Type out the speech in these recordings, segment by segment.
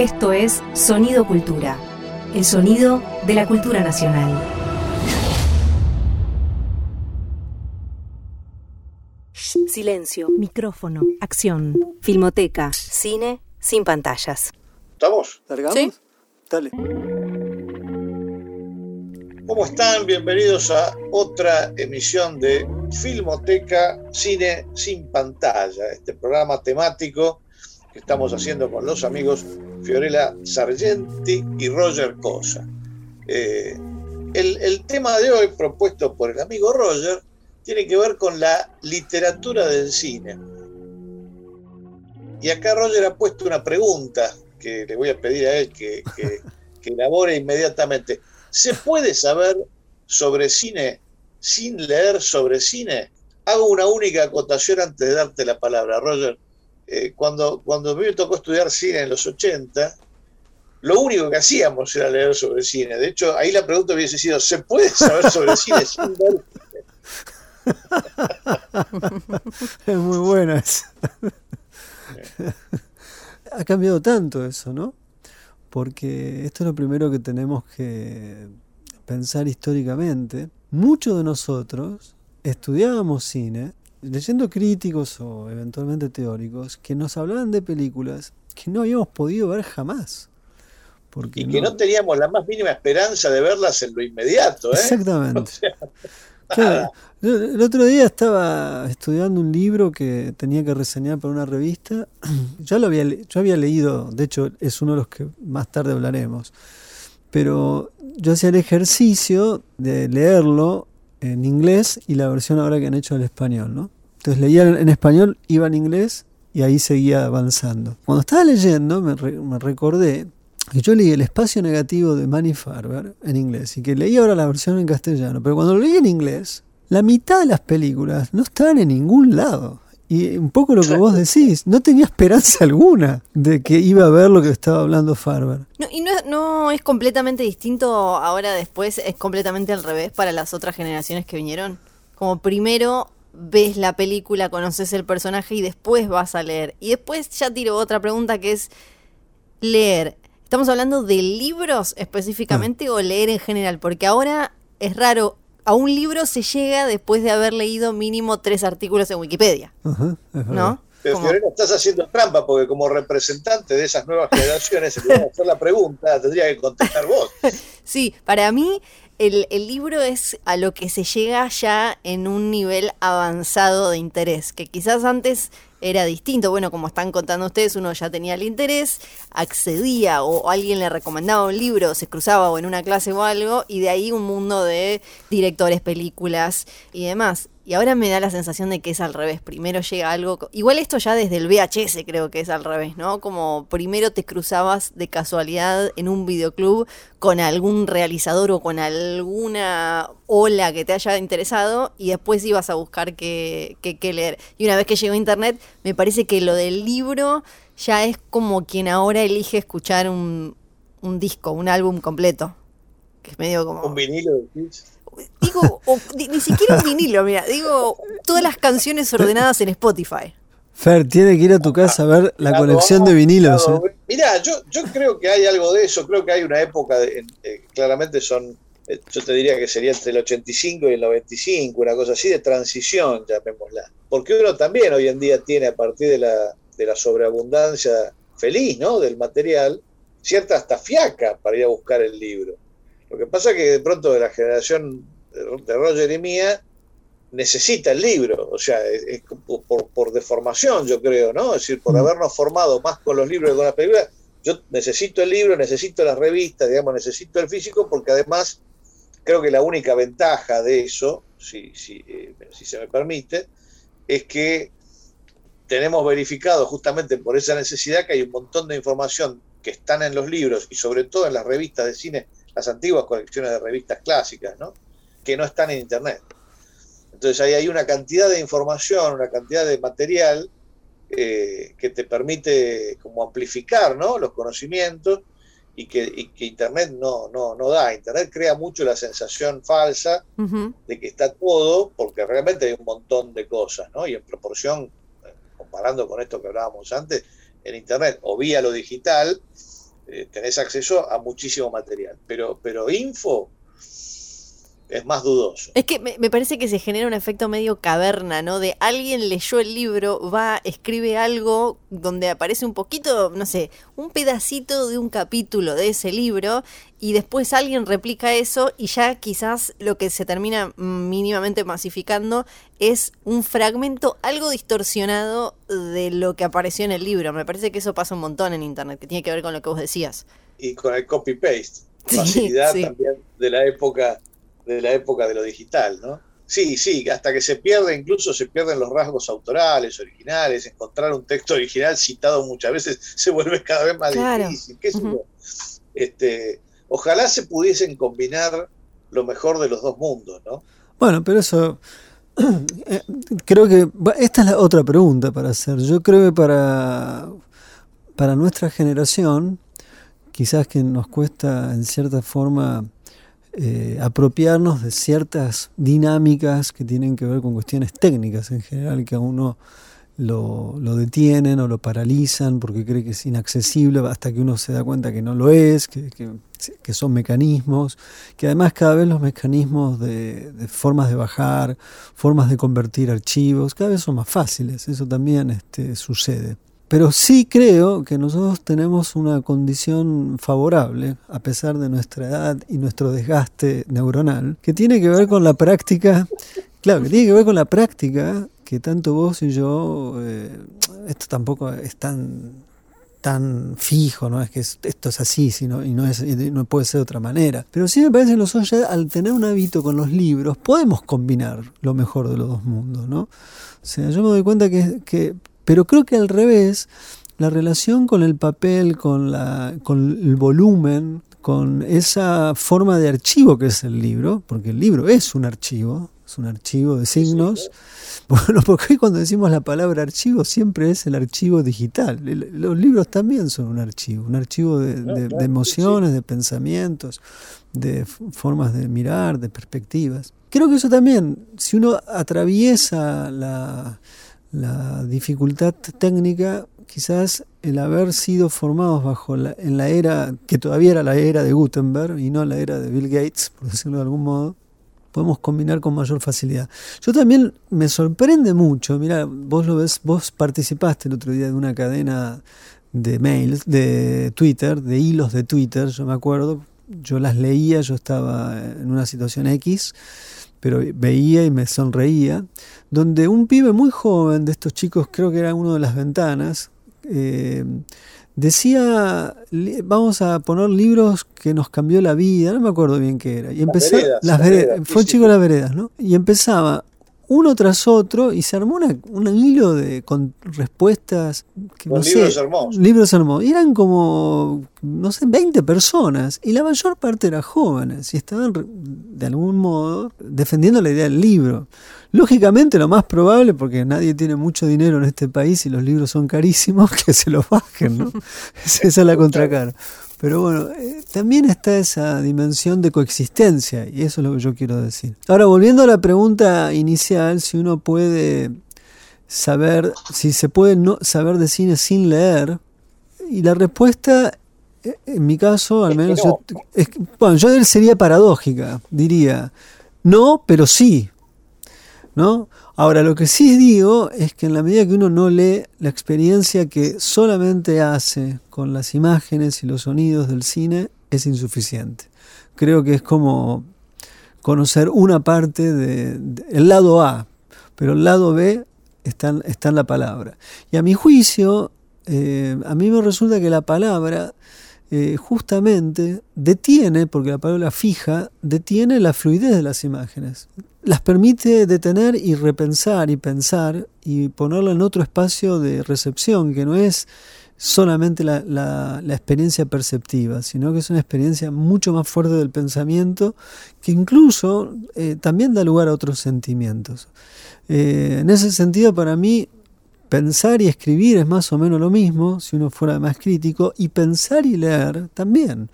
Esto es Sonido Cultura, el sonido de la cultura nacional. Silencio, micrófono, acción, filmoteca, cine sin pantallas. ¿Estamos? ¿Largamos? Sí. Dale. ¿Cómo están? Bienvenidos a otra emisión de Filmoteca Cine sin pantalla, este programa temático que estamos haciendo con los amigos Fiorella Sargenti y Roger Cosa. Eh, el, tema de hoy propuesto por el amigo Roger tiene que ver con la literatura del cine. Y acá Roger ha puesto una pregunta que le voy a pedir a él que, que- que elabore inmediatamente. ¿Se puede saber sobre cine sin leer sobre cine? Hago una única acotación antes de darte la palabra, Roger. Eh, cuando, cuando a mí me tocó estudiar cine en los 80, lo único que hacíamos era leer sobre cine. De hecho, ahí la pregunta hubiese sido, ¿se puede saber sobre cine sin leer? Es muy buena esa. ha cambiado tanto eso, ¿no? Porque esto es lo primero que tenemos que pensar históricamente. Muchos de nosotros estudiábamos cine leyendo críticos o eventualmente teóricos que nos hablaban de películas que no habíamos podido ver jamás. Porque Y que no teníamos la más mínima esperanza de verlas en lo inmediato. ¿eh? Exactamente. O sea, Claro. El otro día estaba estudiando un libro que tenía que reseñar para una revista. Ya lo había, yo había leído, de hecho es uno de los que más tarde hablaremos. Pero yo hacía el ejercicio de leerlo en inglés y la versión ahora que han hecho en español, ¿no? Entonces leía en español, iba en inglés y ahí seguía avanzando. Cuando estaba leyendo me, re- me recordé que yo leí El espacio negativo de Manny Farber en inglés y que leí ahora la versión en castellano, pero cuando lo leí en inglés, la mitad de las películas no estaban en ningún lado. Y un poco lo que vos decís, no tenía esperanza alguna de que iba a ver lo que estaba hablando Farber. No, y no, no es completamente distinto ahora después, es completamente al revés para las otras generaciones que vinieron. Como primero ves la película, conoces el personaje y después vas a leer. Y después ya tiro otra pregunta que es leer. ¿Estamos hablando de libros específicamente o leer en general? Porque ahora es raro, a un libro se llega después de haber leído mínimo tres artículos en Wikipedia, Ajá, es verdad. ¿no? Pero Fiorella, estás haciendo trampa porque como representante de esas nuevas generaciones, en lugar de hacer la pregunta, tendría que contestar vos. Sí, para mí el, el libro es a lo que se llega ya en un nivel avanzado de interés, que quizás antes era distinto. Bueno, como están contando ustedes, uno ya tenía el interés, accedía o alguien le recomendaba un libro, se cruzaba o en una clase o algo, y de ahí un mundo de directores, películas y demás. Y ahora me da la sensación de que es al revés. Primero llega algo. Igual esto ya desde el VHS creo que es al revés, ¿no? Como primero te cruzabas de casualidad en un videoclub con algún realizador o con alguna ola que te haya interesado y después ibas a buscar qué, qué- qué leer. Y una vez que llegó internet, me parece que lo del libro ya es como quien ahora elige escuchar un, un disco, un álbum completo. Que es medio como. Un vinilo de. Digo, o ni, ni siquiera un vinilo, mira, digo, todas las canciones ordenadas en Spotify. Fer, tiene que ir a tu casa a ver la Claro, colección de vamos, vinilos. claro. ¿eh? Mirá, yo, yo creo que hay algo de eso, creo que hay una época, de- en- eh, claramente son, eh, yo te diría que sería entre el 85 y el 95, una cosa así de transición, llamémosla. Porque uno también hoy en día tiene, a partir de la, de la sobreabundancia feliz, ¿no? Del material, cierta hasta fiaca para ir a buscar el libro. Lo que pasa es que de pronto de la generación de Roger y mía, necesita el libro, o sea, es, es por, por- por deformación, yo creo, ¿no? Es decir, por Mm. habernos formado más con los libros que con las películas, yo necesito el libro, necesito las revistas, digamos, necesito el físico, porque además creo que la única ventaja de eso, si, si, eh, si se me permite, es que tenemos verificado justamente por esa necesidad que hay un montón de información que están en los libros y sobre todo en las revistas de cine, las antiguas colecciones de revistas clásicas, ¿no? Que no están en internet. Entonces ahí hay una cantidad de información, una cantidad de material eh, que te permite como amplificar ¿no? los conocimientos y que, y que internet no, no, no da. Internet crea mucho la sensación falsa de que está todo, porque realmente hay un montón de cosas, ¿no? Y en proporción, comparando con esto que hablábamos antes, en Internet o vía lo digital, eh, tenés acceso a muchísimo material. Pero, pero info, es más dudoso. Es que me, parece que se genera un efecto medio caverna, ¿no? De alguien leyó el libro, va, escribe algo donde aparece un poquito, no sé, un pedacito de un capítulo de ese libro y después alguien replica eso y ya quizás lo que se termina mínimamente masificando es un fragmento algo distorsionado de lo que apareció en el libro. Me parece que eso pasa un montón en Internet, que tiene que ver con lo que vos decías. Y con el copy-paste, facilidad también de la época de la época de lo digital, ¿no? Sí, sí, hasta que se pierde, incluso se pierden los rasgos autorales, originales, encontrar un texto original citado muchas veces se vuelve cada vez más difícil. este, ojalá se pudiesen combinar lo mejor de los dos mundos, ¿no? Bueno, pero eso eh, creo que esta es la otra pregunta para hacer. Yo creo que para, para nuestra generación, quizás que nos cuesta en cierta forma eh, apropiarnos de ciertas dinámicas que tienen que ver con cuestiones técnicas en general, que a uno lo, detienen o lo paralizan porque cree que es inaccesible hasta que uno se da cuenta que no lo es, que, son mecanismos, que además cada vez los mecanismos de, formas de bajar, formas de convertir archivos, cada vez son más fáciles, eso también este, sucede. Pero sí creo que nosotros tenemos una condición favorable, a pesar de nuestra edad y nuestro desgaste neuronal, que tiene que ver con la práctica, claro, que tiene que ver con la práctica que tanto vos y yo, eh, esto tampoco es tan, tan fijo, no es que esto es así sino, y no, es, no puede ser de otra manera. Pero sí me parece que nosotros ya al tener un hábito con los libros podemos combinar lo mejor de los dos mundos, ¿no? O sea, yo me doy cuenta que pero creo que al revés, la relación con el papel, con, la, con el volumen, con esa forma de archivo que es el libro, porque el libro es un archivo, es un archivo de signos. Bueno, porque cuando decimos la palabra archivo siempre es el archivo digital. Los libros también son un archivo, un archivo de, emociones, de pensamientos, de formas de mirar, de perspectivas. Creo que eso también, si uno atraviesa la, la dificultad técnica, quizás el haber sido formados bajo la, en la era, que todavía era la era de Gutenberg y no la era de Bill Gates, por decirlo de algún modo, podemos combinar con mayor facilidad. Yo también me sorprende mucho, mira, vos lo ves, vos participaste el otro día de una cadena de mails, de Twitter, de hilos de Twitter, yo me acuerdo, yo las leía, yo estaba en una situación X, pero veía y me sonreía, donde un pibe muy joven, de estos chicos, creo que era uno de las ventanas, eh, decía, vamos a poner libros que nos cambió la vida, no me acuerdo bien qué era. Y empezó, las veredas, fue un chico de las veredas, ¿no? Y empezaba uno tras otro y se armó un hilo de con respuestas que, libros hermosos. libros hermosos. Y eran como no sé 20 personas. Y la mayor parte eran jóvenes y estaban de algún modo defendiendo la idea del libro. Lógicamente lo más probable porque nadie tiene mucho dinero en este país y los libros son carísimos que se los bajen no esa es la contracara pero bueno, eh, también está esa dimensión de coexistencia y eso es lo que yo quiero decir. Ahora, volviendo a la pregunta inicial, si uno puede saber, si se puede no saber de cine sin leer, y la respuesta, eh, en mi caso, al menos, bueno, yo sería paradójica, diría, no, pero sí, ¿no? Ahora, lo que sí digo es que en la medida que uno no lee la experiencia que solamente hace con las imágenes y los sonidos del cine, es insuficiente. Creo que es como conocer una parte del de, lado A, pero el lado B está, en la palabra. Y a mi juicio, eh, a mí me resulta que la palabra eh, justamente detiene, porque la palabra fija, detiene la fluidez de las imágenes. Las permite detener y repensar y pensar y ponerlo en otro espacio de recepción, que no es solamente la, la, experiencia perceptiva, sino que es una experiencia mucho más fuerte del pensamiento, que incluso eh, también da lugar a otros sentimientos. Eh, en ese sentido, para mí, pensar y escribir es más o menos lo mismo, si uno fuera más crítico, y pensar y leer también.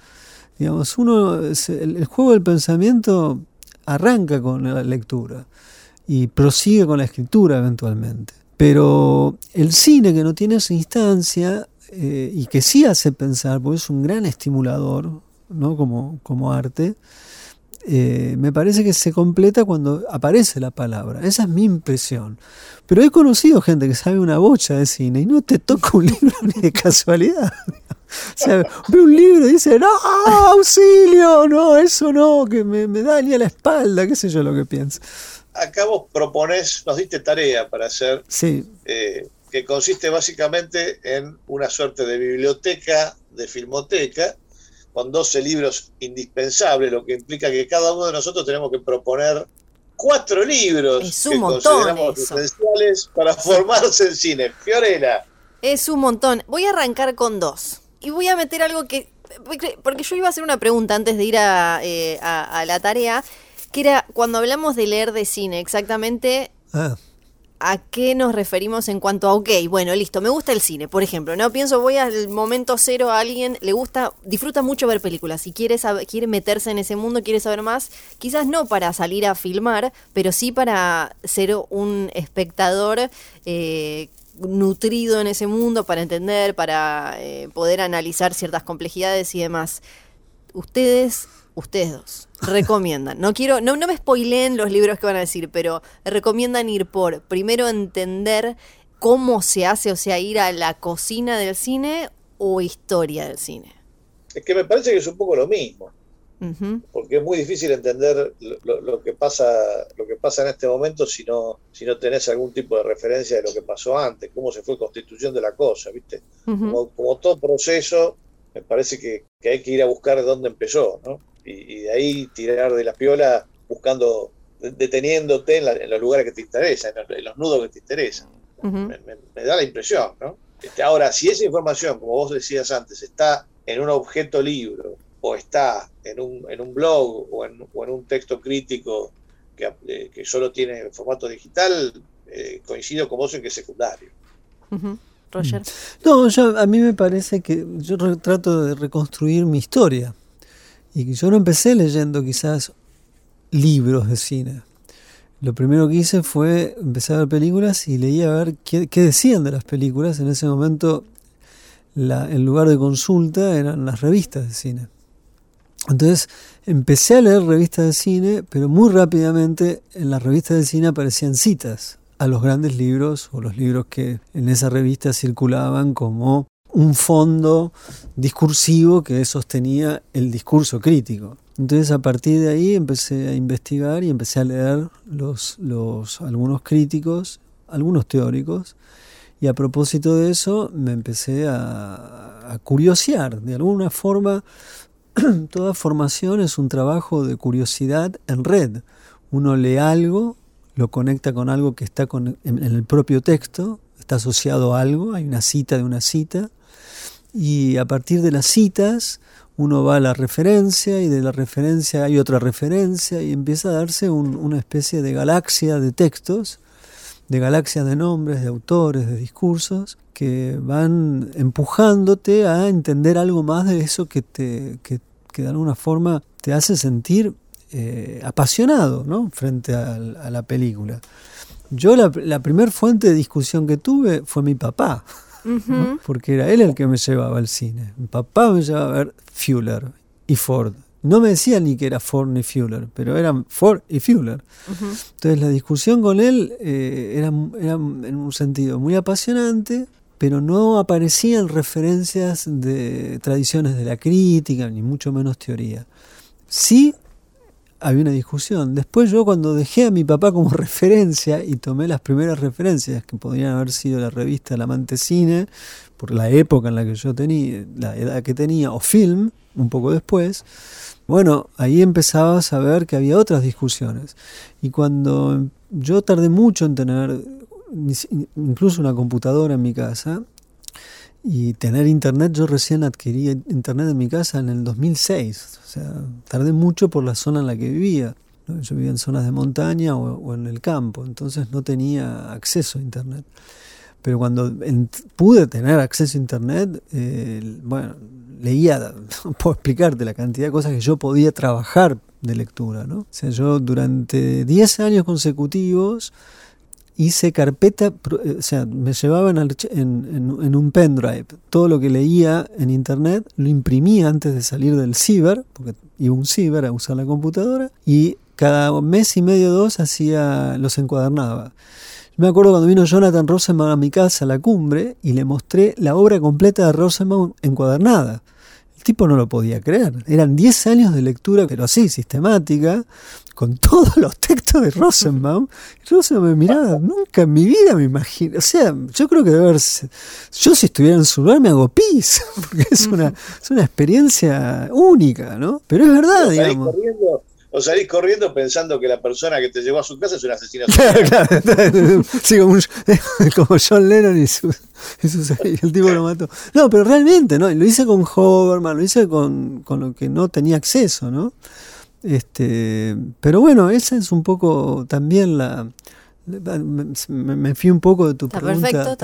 Digamos, uno, el, juego del pensamiento arranca con la lectura y prosigue con la escritura eventualmente. Pero el cine que no tiene esa instancia eh, y que sí hace pensar, porque es un gran estimulador, ¿no? Como, como arte, eh, me parece que se completa cuando aparece la palabra. Esa es mi impresión. Pero he conocido gente que sabe una bocha de cine y no te toca un libro ni de casualidad. O sea, ve un libro y dice, no, auxilio, no, eso no, que me, me daña la espalda, qué sé yo lo que pienso. Acá vos proponés, nos diste tarea para hacer, Sí, eh, que consiste básicamente en una suerte de biblioteca, de filmoteca, con 12 libros indispensables, lo que implica que cada uno de nosotros tenemos que proponer cuatro libros Es un que montón consideramos eso. esenciales para formarse en cine. Fiorella, Es un montón. Voy a arrancar con dos. Y voy a meter algo que. Porque yo iba a hacer una pregunta antes de ir a, eh, a- a la tarea, que era cuando hablamos de leer de cine, exactamente ah, ¿A qué nos referimos en cuanto a, ok, bueno, listo, me gusta el cine, por ejemplo, ¿no? Pienso, voy al momento cero a alguien, le gusta, disfruta mucho ver películas y quiere, saber- quiere meterse en ese mundo, quiere saber más, quizás no para salir a filmar, pero sí para ser un espectador eh, nutrido en ese mundo, para entender, para eh, poder analizar ciertas complejidades y demás. Ustedes, ustedes dos, recomiendan. No quiero, no, no me spoileen los libros que van a decir, pero recomiendan ir por primero entender cómo se hace, o sea, ir a la cocina del cine o historia del cine. es que me parece que es un poco lo mismo. Porque es muy difícil entender lo, lo- lo que pasa lo que pasa en este momento si no si no tenés algún tipo de referencia de lo que pasó antes cómo se fue constituyendo la cosa viste como todo proceso me parece que, que hay que ir a buscar dónde empezó no y, y de ahí tirar de la piola buscando de- deteniéndote en, la- en los lugares que te interesan en los, en los nudos que te interesan me, me- me da la impresión, ¿no? Este, ahora, si esa información, como vos decías antes, está en un objeto libro o está en un, en un blog o en, o en un texto crítico que, eh, que solo tiene formato digital, eh, coincido con vos en que es secundario. Roger. No, yo, a mí me parece que yo trato de reconstruir mi historia. Y yo no empecé leyendo quizás libros de cine. Lo primero que hice fue empezar a ver películas y leía a ver qué, qué decían de las películas. En ese momento la- el lugar de consulta eran las revistas de cine. Entonces empecé a leer revistas de cine, pero muy rápidamente en las revistas de cine aparecían citas a los grandes libros o los libros que en esa revista circulaban como un fondo discursivo que sostenía el discurso crítico. Entonces a partir de ahí empecé a investigar y empecé a leer los, los, algunos críticos, algunos teóricos, y a propósito de eso me empecé a, a curiosear. De alguna forma, toda formación es un trabajo de curiosidad en red. Uno lee algo, lo conecta con algo que está con- en, en el propio texto, está asociado a algo, hay una cita de una cita, y a partir de las citas uno va a la referencia y de la referencia hay otra referencia y empieza a darse un- una especie de galaxia de textos, de galaxia de nombres, de autores, de discursos, que van empujándote a entender algo más de eso que, te, que, que de alguna forma te hace sentir eh, apasionado ¿no? frente a, la película. Yo la, la primer fuente de discusión que tuve fue mi papá, Ujú. porque era él el que me llevaba al cine. Mi papá me llevaba a ver Fuller y Ford. No me decía ni que era Ford ni Fuller, pero eran Ford y Fuller. Ujú. Entonces la discusión con él eh, era, era en un sentido muy apasionante, pero no aparecían referencias de tradiciones de la crítica, ni mucho menos teoría. Sí había una discusión. Después yo cuando dejé a mi papá como referencia y tomé las primeras referencias que podrían haber sido la revista El Amante Cine, por la época en la que yo tenía, la edad que tenía, o film, un poco después, bueno, ahí empezaba a saber que había otras discusiones. Y cuando yo tardé mucho en tener incluso una computadora en mi casa y tener internet, yo recién adquirí internet en mi casa en el 2006. O sea, tardé mucho por la zona en la que vivía. Yo vivía en zonas de montaña o, o en el campo, entonces no tenía acceso a internet. Pero cuando en- pude tener acceso a internet, eh, bueno, leía, puedo explicarte la cantidad de cosas que yo podía trabajar de lectura, ¿no? O sea, yo durante 10 años consecutivos hice carpeta, o sea, me llevaban en, un pendrive todo lo que leía en internet, lo imprimía antes de salir del ciber, porque iba un ciber a usar la computadora, y cada mes y medio dos hacía, los encuadernaba. Me acuerdo cuando vino Jonathan Rosenbaum a mi casa a la cumbre y le mostré la obra completa de Rosenbaum encuadernada. El tipo no lo podía creer. Eran 10 años de lectura, pero así, sistemática, con todos los textos de Rosenbaum. Rosenbaum me miraba, nunca en mi vida me imagino. O sea, yo creo que debe haber. Yo, si estuviera en su lugar, me hago pis, porque es una, es una experiencia única, ¿no? Pero es verdad, digamos o salís corriendo pensando que la persona que te llevó a su casa es un asesino. sí, como, John Lennon y, el tipo lo mató. No, pero realmente, ¿no? Lo hice con Hoverman, lo hice con, con lo que no tenía acceso, ¿no? Este, pero bueno, esa es un poco también la, me, fui un poco de tu pregunta,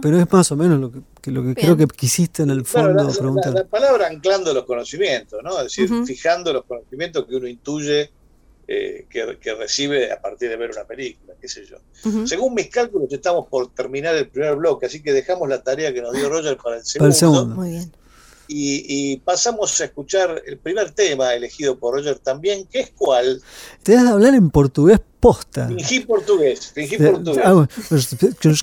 pero, es más o menos lo que, lo que creo que quisiste en el fondo preguntar. La, palabra anclando los conocimientos, ¿no? Es decir, fijando los conocimientos que uno intuye eh, que, recibe a partir de ver una película, qué sé yo. Según mis cálculos, estamos por terminar el primer bloque, así que dejamos la tarea que nos dio Roger para el segundo. Para el segundo. Muy bien. Y, pasamos a escuchar el primer tema elegido por Roger también, que es cuál. Te vas a hablar en portugués posta. Fingí portugués, fingí portugués. Ah, pues,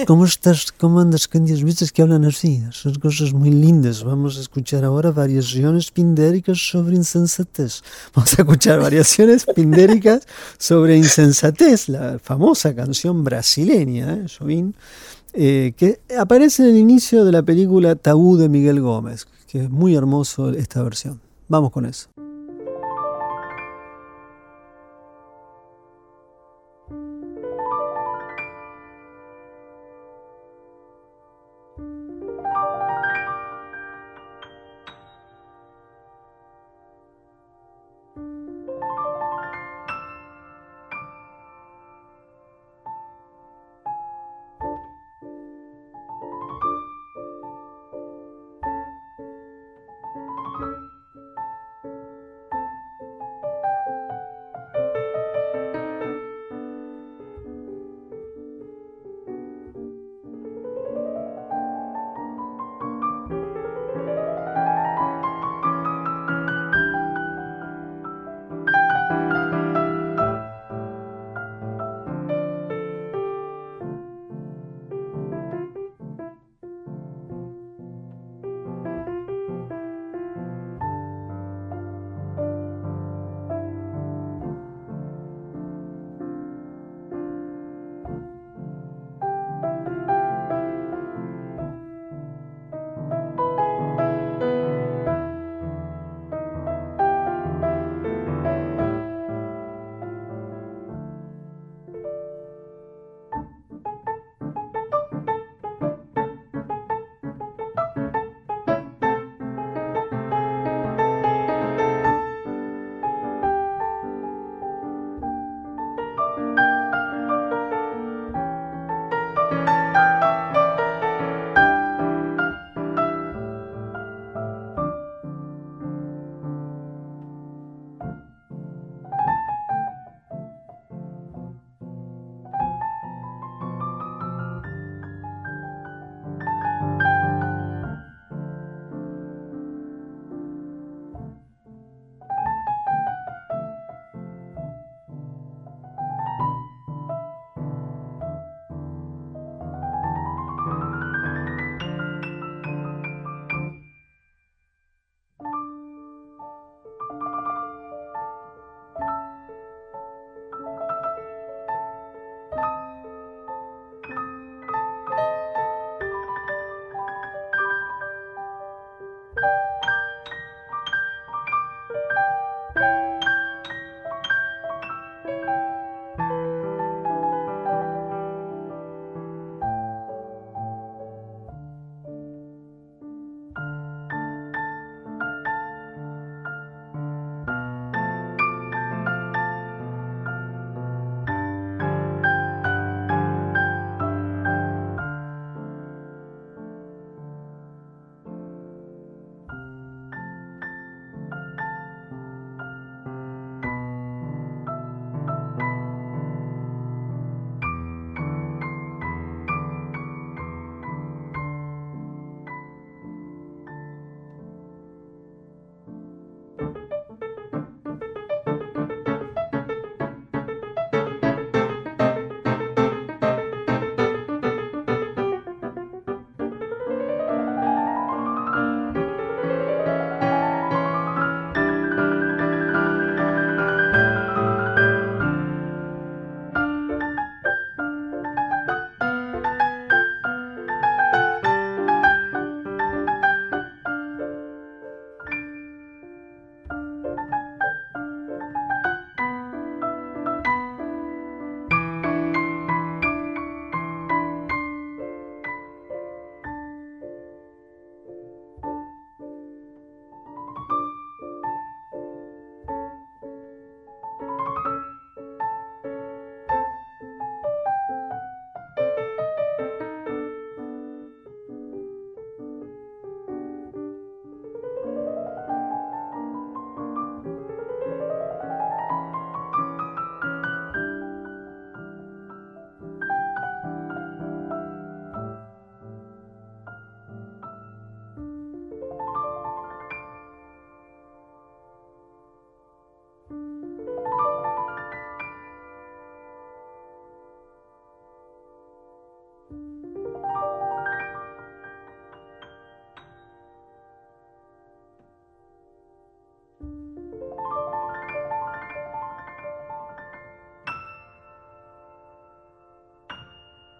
¿Cómo estás? ¿Cómo andas con? ¿Viste que hablan así? Son cosas muy lindas. Vamos a escuchar ahora variaciones pindéricas sobre insensatez. Vamos a escuchar variaciones pindéricas sobre insensatez, la famosa canción brasileña, ¿eh? eh, que aparece en el inicio de la película Tabú de Miguel Gómez que es muy hermoso esta versión. Vamos con eso.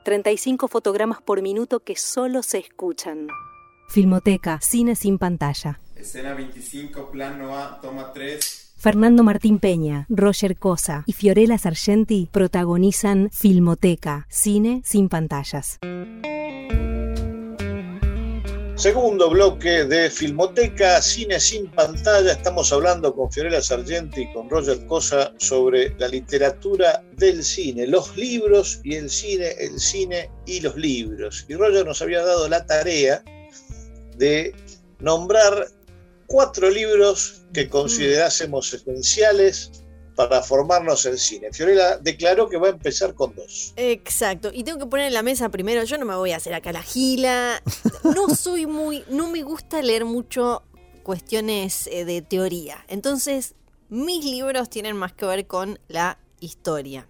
35 fotogramas por minuto que solo se escuchan. Filmoteca, cine sin pantalla. Escena 25, plano A, toma 3. Fernando Martín Peña, Roger Cosa y Fiorella Sargenti protagonizan Filmoteca, cine sin pantallas. Segundo bloque de Filmoteca, Cine sin pantalla. Estamos hablando con Fiorella Sargenti y con Roger Cosa sobre la literatura del cine, los libros y el cine, el cine y los libros. Y Roger nos había dado la tarea de nombrar cuatro libros que considerásemos esenciales para formarnos en cine. Fiorella declaró que va a empezar con dos. Exacto. Y tengo que poner en la mesa primero, yo no me voy a hacer acá la gila. No soy muy, no me gusta leer mucho cuestiones eh, de teoría. Entonces, mis libros tienen más que ver con la historia.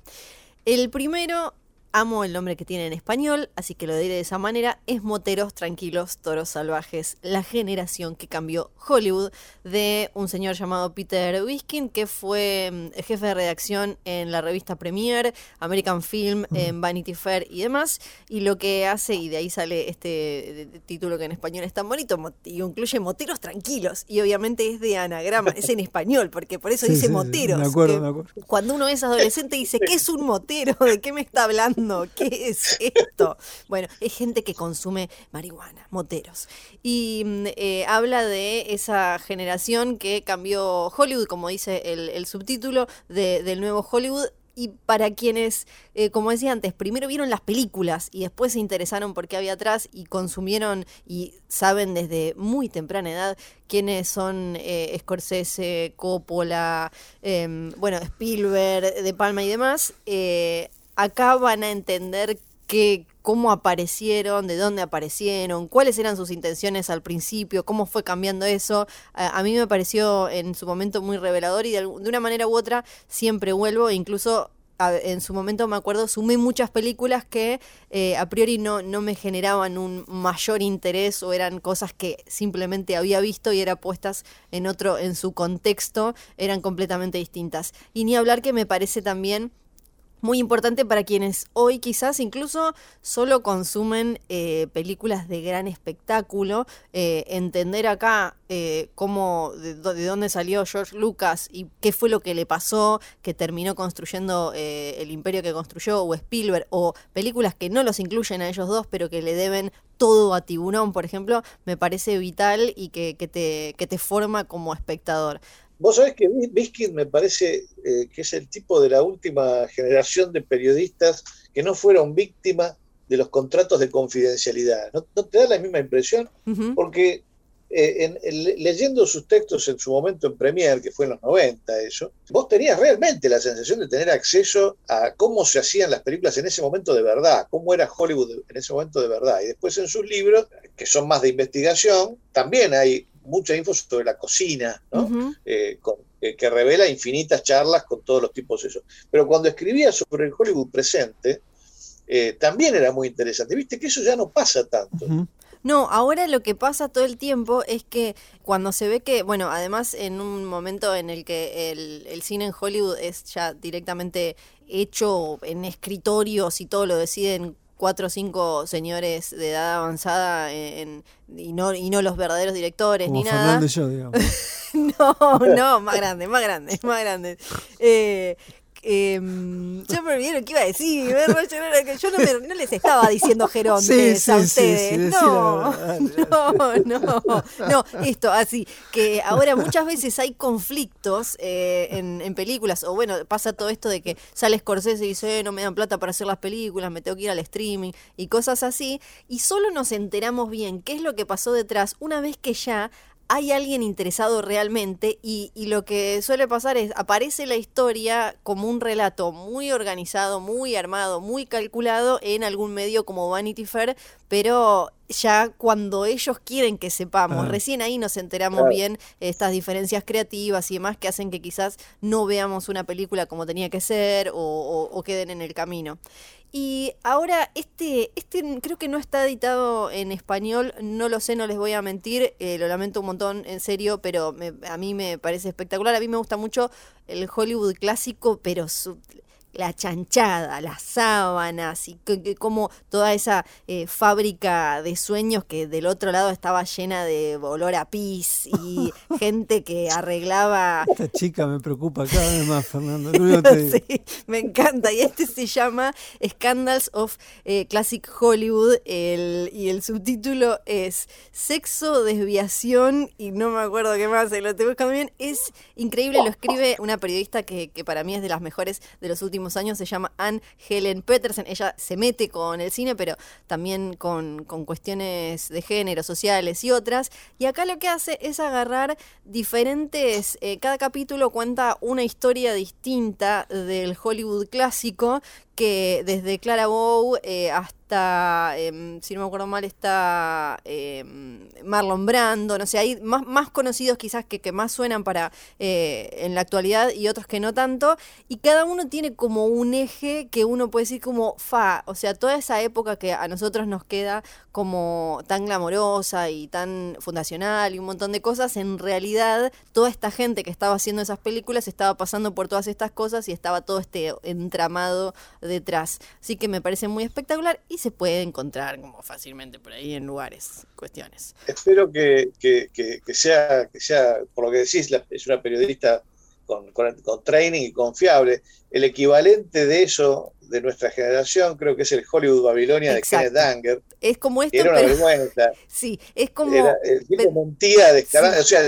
El primero amo el nombre que tiene en español, así que lo diré de esa manera, es Moteros Tranquilos, Toros Salvajes, la generación que cambió Hollywood, de un señor llamado Peter Wiskin, que fue mm, jefe de redacción en la revista Premiere, American Film, en Vanity Fair y demás, y lo que hace, y de ahí sale este título que en español es tan bonito, y incluye Moteros Tranquilos, y obviamente es de anagrama, es en español, porque por eso dice Moteros. me acuerdo, me acuerdo. Cuando uno es adolescente dice, ¿qué es un motero? ¿De qué me está hablando? ¿Qué es esto? Bueno, es gente que consume marihuana, moteros. Y mm, eh, habla de esa generación que cambió Hollywood, como dice el, subtítulo del nuevo Hollywood, y para quienes, eh, como decía antes, primero vieron las películas y después se interesaron por qué había atrás y consumieron y saben desde muy temprana edad quiénes son eh, Scorsese, Coppola, em, bueno, Spielberg, De Palma y demás, eh, acá van a entender que, cómo aparecieron, de dónde aparecieron, cuáles eran sus intenciones al principio, cómo fue cambiando eso. A, mí me pareció en su momento muy revelador y de, una manera u otra siempre vuelvo e incluso en su momento me acuerdo, sumé muchas películas que eh, a priori no, no me generaban un mayor interés o eran cosas que simplemente había visto y eran puestas en otro, en su contexto, eran completamente distintas. Y ni hablar que me parece también muy importante para quienes hoy quizás incluso solo consumen eh, películas de gran espectáculo, eh, entender acá eh, cómo, de, dónde salió George Lucas y qué fue lo que le pasó, que terminó construyendo el imperio que construyó, o Spielberg, o películas que no los incluyen a ellos dos, pero que le deben todo a Tiburón, por ejemplo, me parece vital y que, te, que te forma como espectador. Vos sabés que Biskin me parece eh, que es el tipo de la última generación de periodistas que no fueron víctimas de los contratos de confidencialidad. ¿No, te da la misma impresión? Porque eh, leyendo sus textos en su momento en Premier, que fue en los 90 eso, vos tenías realmente la sensación de tener acceso a cómo se hacían las películas en ese momento de verdad, cómo era Hollywood en ese momento de verdad. Y después en sus libros, que son más de investigación, también hay mucha info sobre la cocina, ¿no? Eh, eh, que revela infinitas charlas con todos los tipos de eso. Pero cuando escribía sobre el Hollywood presente, eh, también era muy interesante. Viste que eso ya no pasa tanto. No, ahora lo que pasa todo el tiempo es que cuando se ve que, bueno, además en un momento en el que el, el cine en Hollywood es ya directamente hecho en escritorios y todo lo deciden cuatro o cinco señores de edad avanzada en, y, no, y no los verdaderos directores ni nada. Yo, digamos. no, no, más grande, más grande, más grande. Eh, eh, yo me olvidé lo que iba a decir. Yo no, les estaba diciendo gerontes a ustedes. no, no, no, no. Esto, así, que ahora muchas veces hay conflictos eh, en, películas, o bueno, pasa todo esto de que sale Scorsese y dice, eh, no me dan plata para hacer las películas, me tengo que ir al streaming y cosas así, y solo nos enteramos bien qué es lo que pasó detrás una vez que ya hay alguien interesado realmente y, lo que suele pasar es, aparece la historia como un relato muy organizado, muy armado, muy calculado en algún medio como Vanity Fair, pero ya cuando ellos quieren que sepamos, ah. recién ahí nos enteramos bien estas diferencias creativas y demás que hacen que quizás no veamos una película como tenía que ser o queden en el camino. Y ahora, este, este creo que no está editado en español, no lo sé, no les voy a mentir, eh, lo lamento un montón, en serio, pero a mí me parece espectacular. A mí me gusta mucho el Hollywood clásico, pero la chanchada, las sábanas y como toda esa eh, fábrica de sueños que del otro lado estaba llena de olor a pis y gente que arreglaba... Esta chica me preocupa cada vez más, Fernando. sí, me encanta. Y este se llama Scandals of eh, Classic Hollywood y el subtítulo es Sexo, desviación y no me acuerdo qué más, lo tengo buscando bien. Es increíble, lo escribe una periodista que, que para mí es de las mejores de los últimos años, se llama Anne Helen Petersen. Ella se mete con el cine, pero también con, cuestiones de género, sociales y otras. Y acá lo que hace es agarrar diferentes, eh, cada capítulo cuenta una historia distinta del Hollywood clásico que desde Clara Bow eh, hasta, em, si no me acuerdo mal, está em, Marlon Brando, no sé, hay más, más conocidos quizás que, que más suenan para eh, en la actualidad y otros que no tanto, y cada uno tiene como un eje que uno puede decir como fa, o sea, toda esa época que a nosotros nos queda como tan glamorosa y tan fundacional y un montón de cosas, en realidad toda esta gente que estaba haciendo esas películas estaba pasando por todas estas cosas y estaba todo este entramado detrás. Así que me parece muy espectacular y se puede encontrar como fácilmente por ahí en lugares, cuestiones. Espero que, sea, que sea, por lo que decís, es una periodista con, con, training y confiable. El equivalente de eso, de nuestra generación, creo que es el Hollywood Babilonia de Kenneth Danger. Es como esto, era una vergüenza. Sí, es como... el tipo mentía descarado, o sea,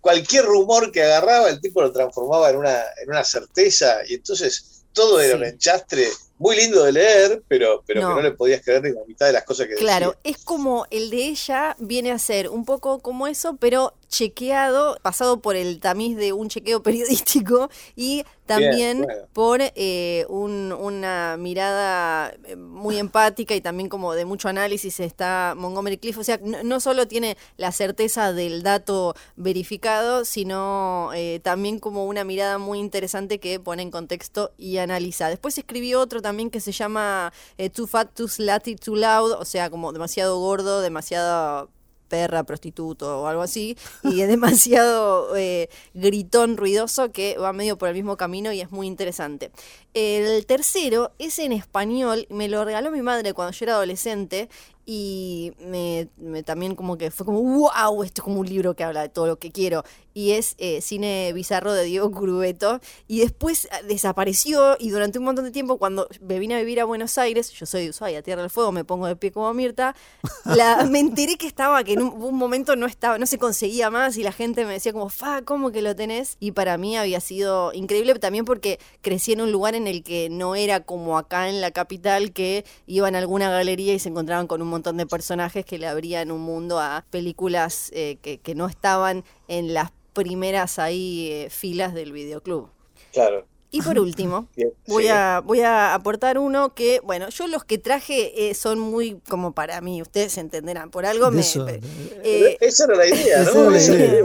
cualquier rumor que agarraba, el tipo lo transformaba en una, en una certeza, y entonces todo era un enchastre muy lindo de leer, pero, pero que no le podías creer ni la mitad de las cosas que decía. Claro, es como el de ella viene a ser un poco como eso, pero chequeado, pasado por el tamiz de un chequeo periodístico y también por eh, una mirada eh, muy empática y también como de mucho análisis está Montgomery Cliff. O sea, no, solo tiene la certeza del dato verificado, sino eh, también como una mirada muy interesante que pone en contexto y analiza. Después escribió otro también que se llama Too Fat, Too Slutty, Too Loud, o sea, como demasiado gordo, demasiado perra, prostituto o algo así, y es demasiado eh, gritón, ruidoso, que va medio por el mismo camino y es muy interesante. El tercero es en español, me lo regaló mi madre cuando yo era adolescente y me, también como que fue como, wow, esto es como un libro que habla de todo lo que quiero. Y es eh, Cine Bizarro de Diego Curubeto. Y después ah, desapareció y durante un montón de tiempo cuando me vine a vivir a Buenos Aires, yo soy de Ushuaia, Tierra del Fuego, me pongo de pie como Mirta, la, me enteré que estaba, que en un, momento no estaba, no se conseguía más y la gente me decía como, fa, ¿cómo que lo tenés? Y para mí había sido increíble también porque crecí en un lugar en el que no era como acá en la capital que iban a alguna galería y se encontraban con un montón de personajes que le abrían un mundo a películas eh, que, que, no estaban en las primeras ahí eh, filas del videoclub. Claro. Y por último, voy, a, voy a aportar uno que, bueno, yo los que traje eh, son muy como para mí, ustedes entenderán, por algo me... Eso, eh, esa era la idea, ¿no?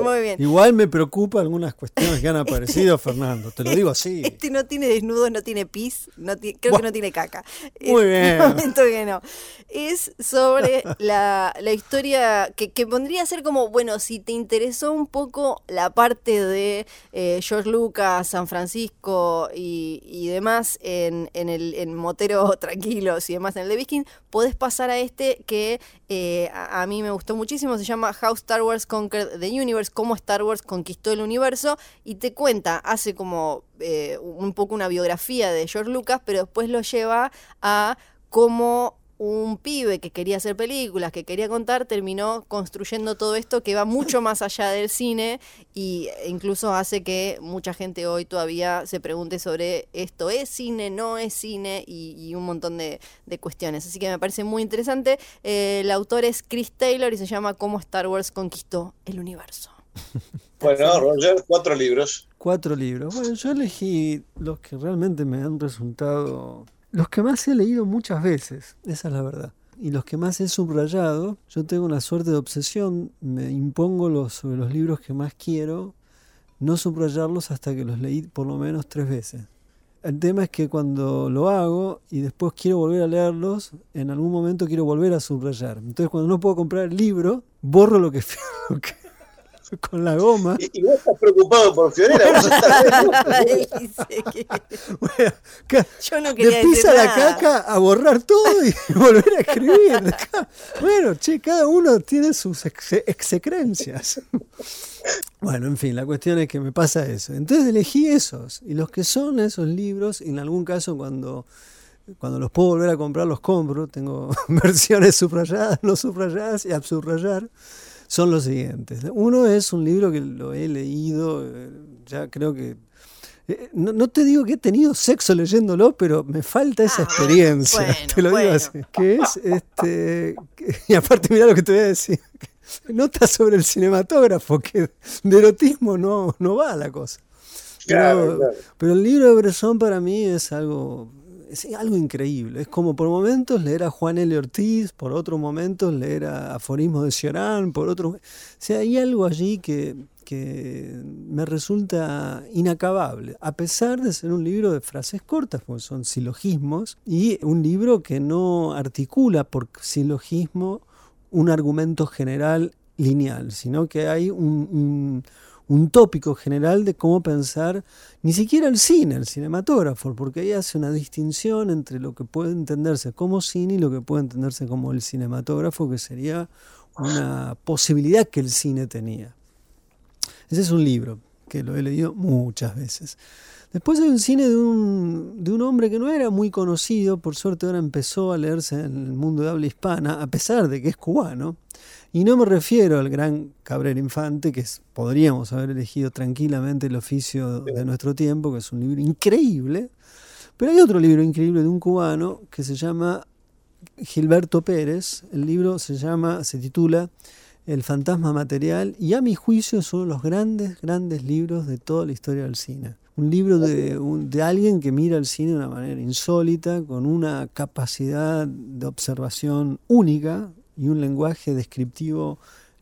Muy, bien, Igual me preocupa algunas cuestiones que han aparecido, Fernando, te lo digo así. Este no tiene desnudo, no tiene pis, no creo que no tiene caca. Muy bien. momento que no. Es sobre la, la historia que, que pondría a ser como, bueno, si te interesó un poco la parte de eh, George Lucas, San Francisco, y, demás en, el en Motero Tranquilos y demás en el de Viking, podés pasar a este que eh, a, mí me gustó muchísimo, se llama How Star Wars Conquered the Universe, cómo Star Wars conquistó el universo, y te cuenta, hace como eh, un poco una biografía de George Lucas, pero después lo lleva a cómo un pibe que quería hacer películas, que quería contar, terminó construyendo todo esto que va mucho más allá del cine y incluso hace que mucha gente hoy todavía se pregunte sobre esto es cine, no es cine y, un montón de, cuestiones. Así que me parece muy interesante. Eh, el autor es Chris Taylor y se llama Cómo Star Wars conquistó el universo. bueno, Roger, cuatro libros. Cuatro libros. Bueno, yo elegí los que realmente me han resultado los que más he leído muchas veces, esa es la verdad. Y los que más he subrayado, yo tengo una suerte de obsesión, me impongo los, sobre los libros que más quiero, no subrayarlos hasta que los leí por lo menos tres veces. El tema es que cuando lo hago y después quiero volver a leerlos, en algún momento quiero volver a subrayar. Entonces cuando no puedo comprar el libro, borro lo que, con la goma. Y, vos estás preocupado por Fiorella, vos estás bueno, Yo no quería de pisa la caca a borrar todo y volver a escribir. Bueno, che, cada uno tiene sus execrencias. Bueno, en fin, la cuestión es que me pasa eso. Entonces elegí esos. Y los que son esos libros, en algún caso cuando, cuando los puedo volver a comprar, los compro. Tengo versiones subrayadas, no subrayadas y a subrayar son los siguientes. Uno es un libro que lo he leído, eh, ya creo que... Eh, no, te digo que he tenido sexo leyéndolo, pero me falta esa ah, experiencia. te lo digo así. Que es, este, y aparte mira lo que te voy a decir. Nota sobre el cinematógrafo, que de erotismo no, no va la cosa. Pero, pero el libro de Bresson para mí es algo algo increíble. Es como por momentos leer a Juan L. Ortiz, por otros momentos leer a Aforismo de Ciorán, por otros... O hay algo allí que, que me resulta inacabable, a pesar de ser un libro de frases cortas, porque son silogismos, y un libro que no articula por silogismo un argumento general lineal, sino que hay un tópico general de cómo pensar ni siquiera el cine, el cinematógrafo, porque ahí hace una distinción entre lo que puede entenderse como cine y lo que puede entenderse como el cinematógrafo, que sería una posibilidad que el cine tenía. Ese es un libro que lo he leído muchas veces. Después hay un cine de un, de un hombre que no era muy conocido, por suerte ahora empezó a leerse en el mundo de habla hispana, a pesar de que es cubano, y no me refiero al gran Cabrera Infante, que podríamos haber elegido tranquilamente el oficio de nuestro tiempo, que es un libro increíble. Pero hay otro libro increíble de un cubano que se llama Gilberto Pérez. El libro se llama, se titula El fantasma material y a mi juicio es uno de los grandes, grandes libros de toda la historia del cine. Un libro de, de alguien que mira el cine de una manera insólita, con una capacidad de observación única, y un lenguaje descriptivo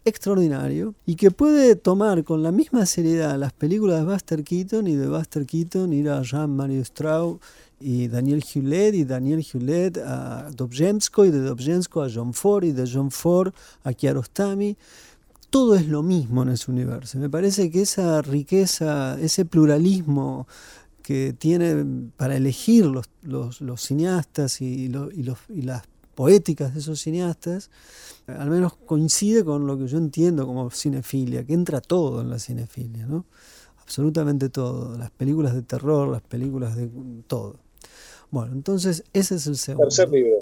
extraordinario y que puede tomar con la misma seriedad las películas de Buster Keaton y de Buster Keaton ir a Jean-Marie Straub y Daniel Hewlett y Daniel Hewlett a Dobzhensko y de Dobzhensko a John Ford y de John Ford a Kiarostami. Todo es lo mismo en ese universo. Me parece que esa riqueza, ese pluralismo que tiene para elegir los, cineastas y, los, y, y las poéticas de esos cineastas, al menos coincide con lo que yo entiendo como cinefilia, que entra todo en la cinefilia, ¿no? Absolutamente todo, las películas de terror, las películas de todo. Bueno, entonces ese es el segundo,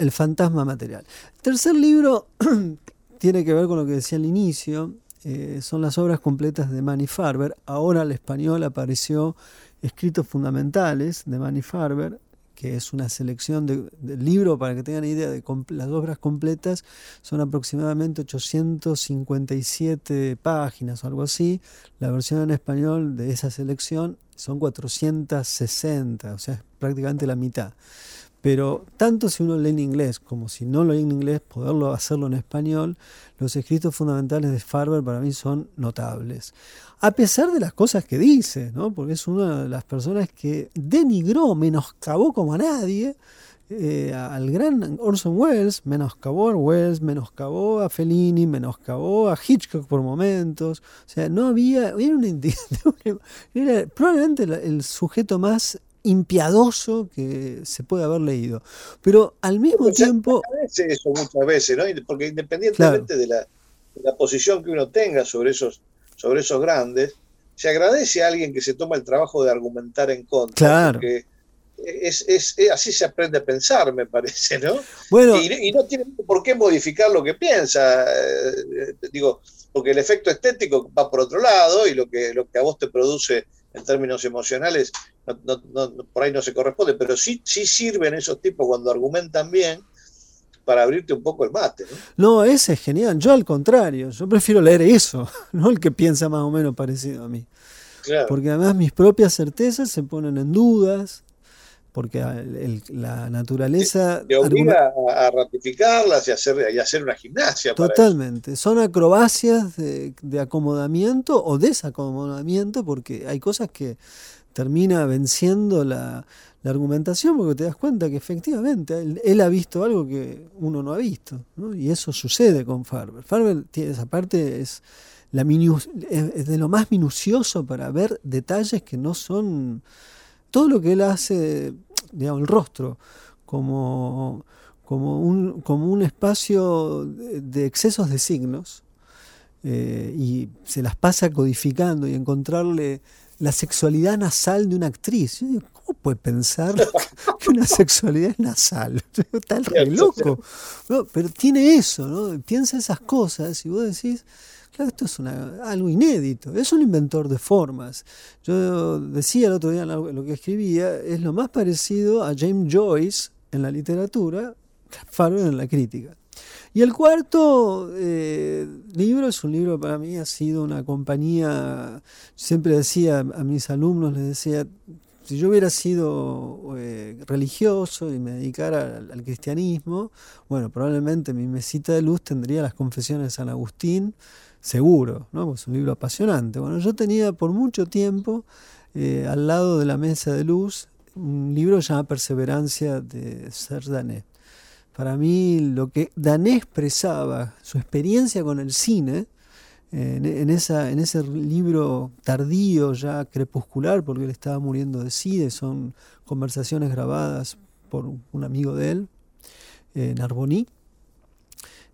El fantasma material. El tercer libro tiene que ver con lo que decía al inicio, eh, son las obras completas de Manny Farber. Ahora al español apareció Escritos Fundamentales de Manny Farber, que es una selección de, libro, para que tengan idea de las obras completas, son aproximadamente 857 páginas o algo así. La versión en español de esa selección son 460, o sea, es prácticamente la mitad. Pero tanto si uno lee en inglés como si no lo lee en inglés, poderlo hacerlo en español, los escritos fundamentales de Farber para mí son notables. A pesar de las cosas que dice, ¿no? porque es una de las personas que denigró, menoscabó como a nadie eh, al gran Orson Welles, menoscabó a Welles, menoscabó a Fellini, menoscabó a Hitchcock por momentos. O sea, no había. Era, era probablemente el sujeto más impiadoso que se puede haber leído. Pero al mismo tiempo... eso muchas veces, ¿no? Porque independientemente de, la, posición que uno tenga sobre esos, sobre esos grandes, se agradece a alguien que se toma el trabajo de argumentar en contra. Claro. Porque es, es, así se aprende a pensar, me parece, ¿no? Bueno, y, no tiene por qué modificar lo que piensa. Eh, digo, porque el efecto estético va por otro lado y lo que, lo que a vos te produce en términos emocionales por ahí no se corresponde, pero sí, sí sirven esos tipos cuando argumentan bien para abrirte un poco el mate. ¿no? no, ese es genial. Yo al contrario, yo prefiero leer eso, no el que piensa más o menos parecido a mí. Porque además mis propias certezas se ponen en dudas, porque la naturaleza... Te, obliga a, ratificarlas y hacer, y hacer una gimnasia. Totalmente. Son acrobacias de, de, acomodamiento o desacomodamiento, porque hay cosas que termina venciendo la, la argumentación porque te das cuenta que efectivamente él, ha visto algo que uno no ha visto, ¿no? y eso sucede con Farber. Farber tiene esa parte es la es de lo más minucioso para ver detalles que no son todo lo que él hace, digamos, el rostro como como un, como un espacio de excesos de signos eh, y se las pasa codificando y encontrarle la sexualidad nasal de una actriz. ¿Cómo puede pensar que una sexualidad es nasal? Está re loco. pero tiene eso, ¿no? Piensa esas cosas y vos decís, claro, esto es algo inédito. Es un inventor de formas. Yo decía el otro día lo que escribía, es lo más parecido a James Joyce en la literatura, Farber en la crítica. Y el cuarto eh, libro es un libro para mí, ha sido una compañía, siempre decía a mis alumnos, les decía, si yo hubiera sido eh, religioso y me dedicara al, cristianismo, bueno, probablemente mi mesita de luz tendría las confesiones de San Agustín, seguro, ¿no? es un libro apasionante. Bueno, yo tenía por mucho tiempo eh, al lado de la mesa de luz un libro llamado Perseverancia de Serdanet para mí lo que Dané expresaba, su experiencia con el cine, en, esa, en ese libro tardío, ya crepuscular, porque él estaba muriendo de SIDE, son conversaciones grabadas por un amigo de él, eh, Narboni,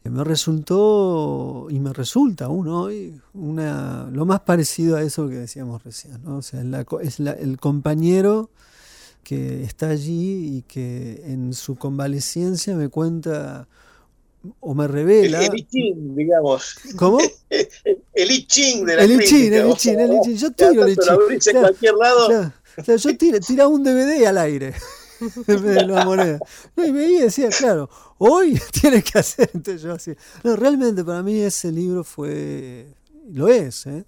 me resultó y me resulta aún hoy una, lo más parecido a eso que decíamos recién, ¿no? o sea, es el compañero que está allí y que en su convalecencia me cuenta o me revela. El, el digamos. ¿Cómo? el I Ching de la El I Ching, el I Ching, el I Ching. Yo tiro el I Ching. en cualquier lado. yo tiro, tira un DVD al aire. de la moneda. No, y veía y decía, claro, hoy tienes que hacer. Entonces yo así. No, realmente para mí ese libro fue. Lo es, ¿eh?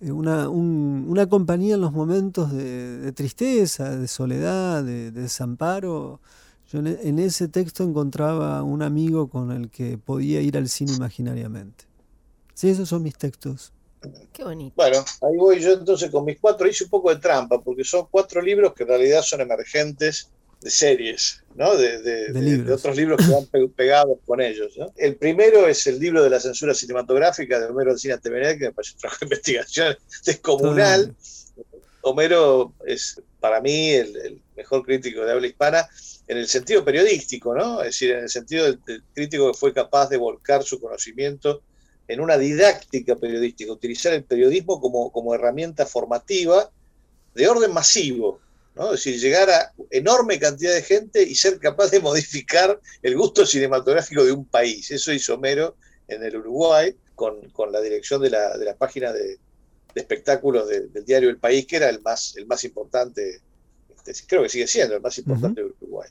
Eh, una, una compañía en los momentos de, tristeza, de soledad, de, desamparo. Yo en, ese texto encontraba un amigo con el que podía ir al cine imaginariamente. Sí, esos son mis textos. Qué bonito. Bueno, ahí voy yo entonces con mis cuatro. Hice un poco de trampa, porque son cuatro libros que en realidad son emergentes de series, ¿no? De, de, otros libros que van pegados con ellos. El primero es el libro de la censura cinematográfica de Homero Encina Temenet, que me parece un trabajo de investigación descomunal. Homero es para mí el, mejor crítico de habla hispana en el sentido periodístico, ¿no? Es decir, en el sentido del, crítico que fue capaz de volcar su conocimiento en una didáctica periodística, utilizar el periodismo como, como herramienta formativa de orden masivo, es decir, llegar a enorme cantidad de gente y ser capaz de modificar el gusto cinematográfico de un país. Eso hizo Homero en el Uruguay con, la dirección de la, de la página de, espectáculos del diario El País, que era el más, el más importante, este, creo que sigue siendo el más importante de Uruguay.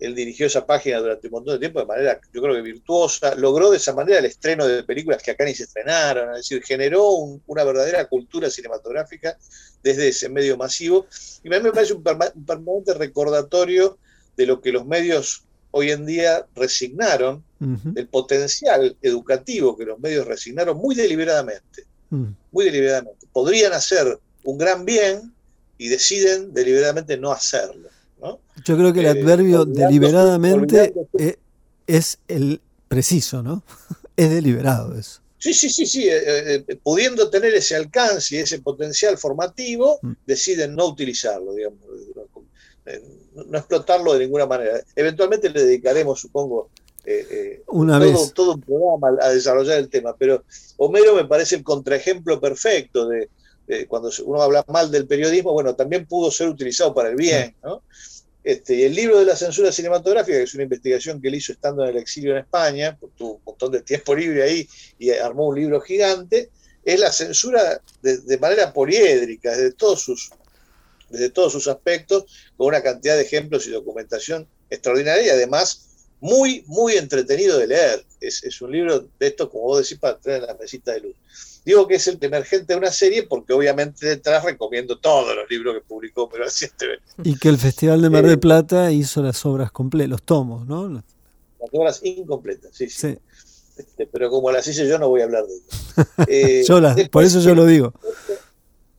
Él dirigió esa página durante un montón de tiempo de manera, yo creo que virtuosa, logró de esa manera el estreno de películas que acá ni se estrenaron, es decir, generó una verdadera cultura cinematográfica desde ese medio masivo, y a mí me parece un, permanente recordatorio de lo que los medios hoy en día resignaron, del potencial educativo que los medios resignaron muy deliberadamente, mm. muy deliberadamente. Podrían hacer un gran bien y deciden deliberadamente no hacerlo. Yo creo que el eh, adverbio deliberadamente eh, es el preciso, ¿no? es deliberado eso. Sí, sí, sí, sí. Eh, pudiendo tener ese alcance y ese potencial formativo, mm. deciden no utilizarlo, digamos, no explotarlo de ninguna manera. Eventualmente le dedicaremos, supongo, Una todo, vez. todo un programa a desarrollar el tema, pero Homero me parece el contraejemplo perfecto de, cuando uno habla mal del periodismo, bueno, también pudo ser utilizado para el bien, ¿no? Este, y el libro de la censura cinematográfica, que es una investigación que él hizo estando en el exilio en España, tuvo un montón de tiempo libre ahí y armó un libro gigante, es la censura de, manera poliédrica, desde todos, sus, desde todos sus aspectos, con una cantidad de ejemplos y documentación extraordinaria y además muy, muy entretenido de leer. Es, es un libro de estos, como vos decís, para tener en la mesita de luz. Digo que es el emergente de una serie porque obviamente detrás recomiendo todos los libros que publicó pero recientemente. Y que el Festival de Mar del eh, Plata hizo las obras completas, los tomos, ¿no? Las obras incompletas, sí, sí. Este, pero como las hice yo no voy a hablar de ellas. Eh, por eso yo lo digo.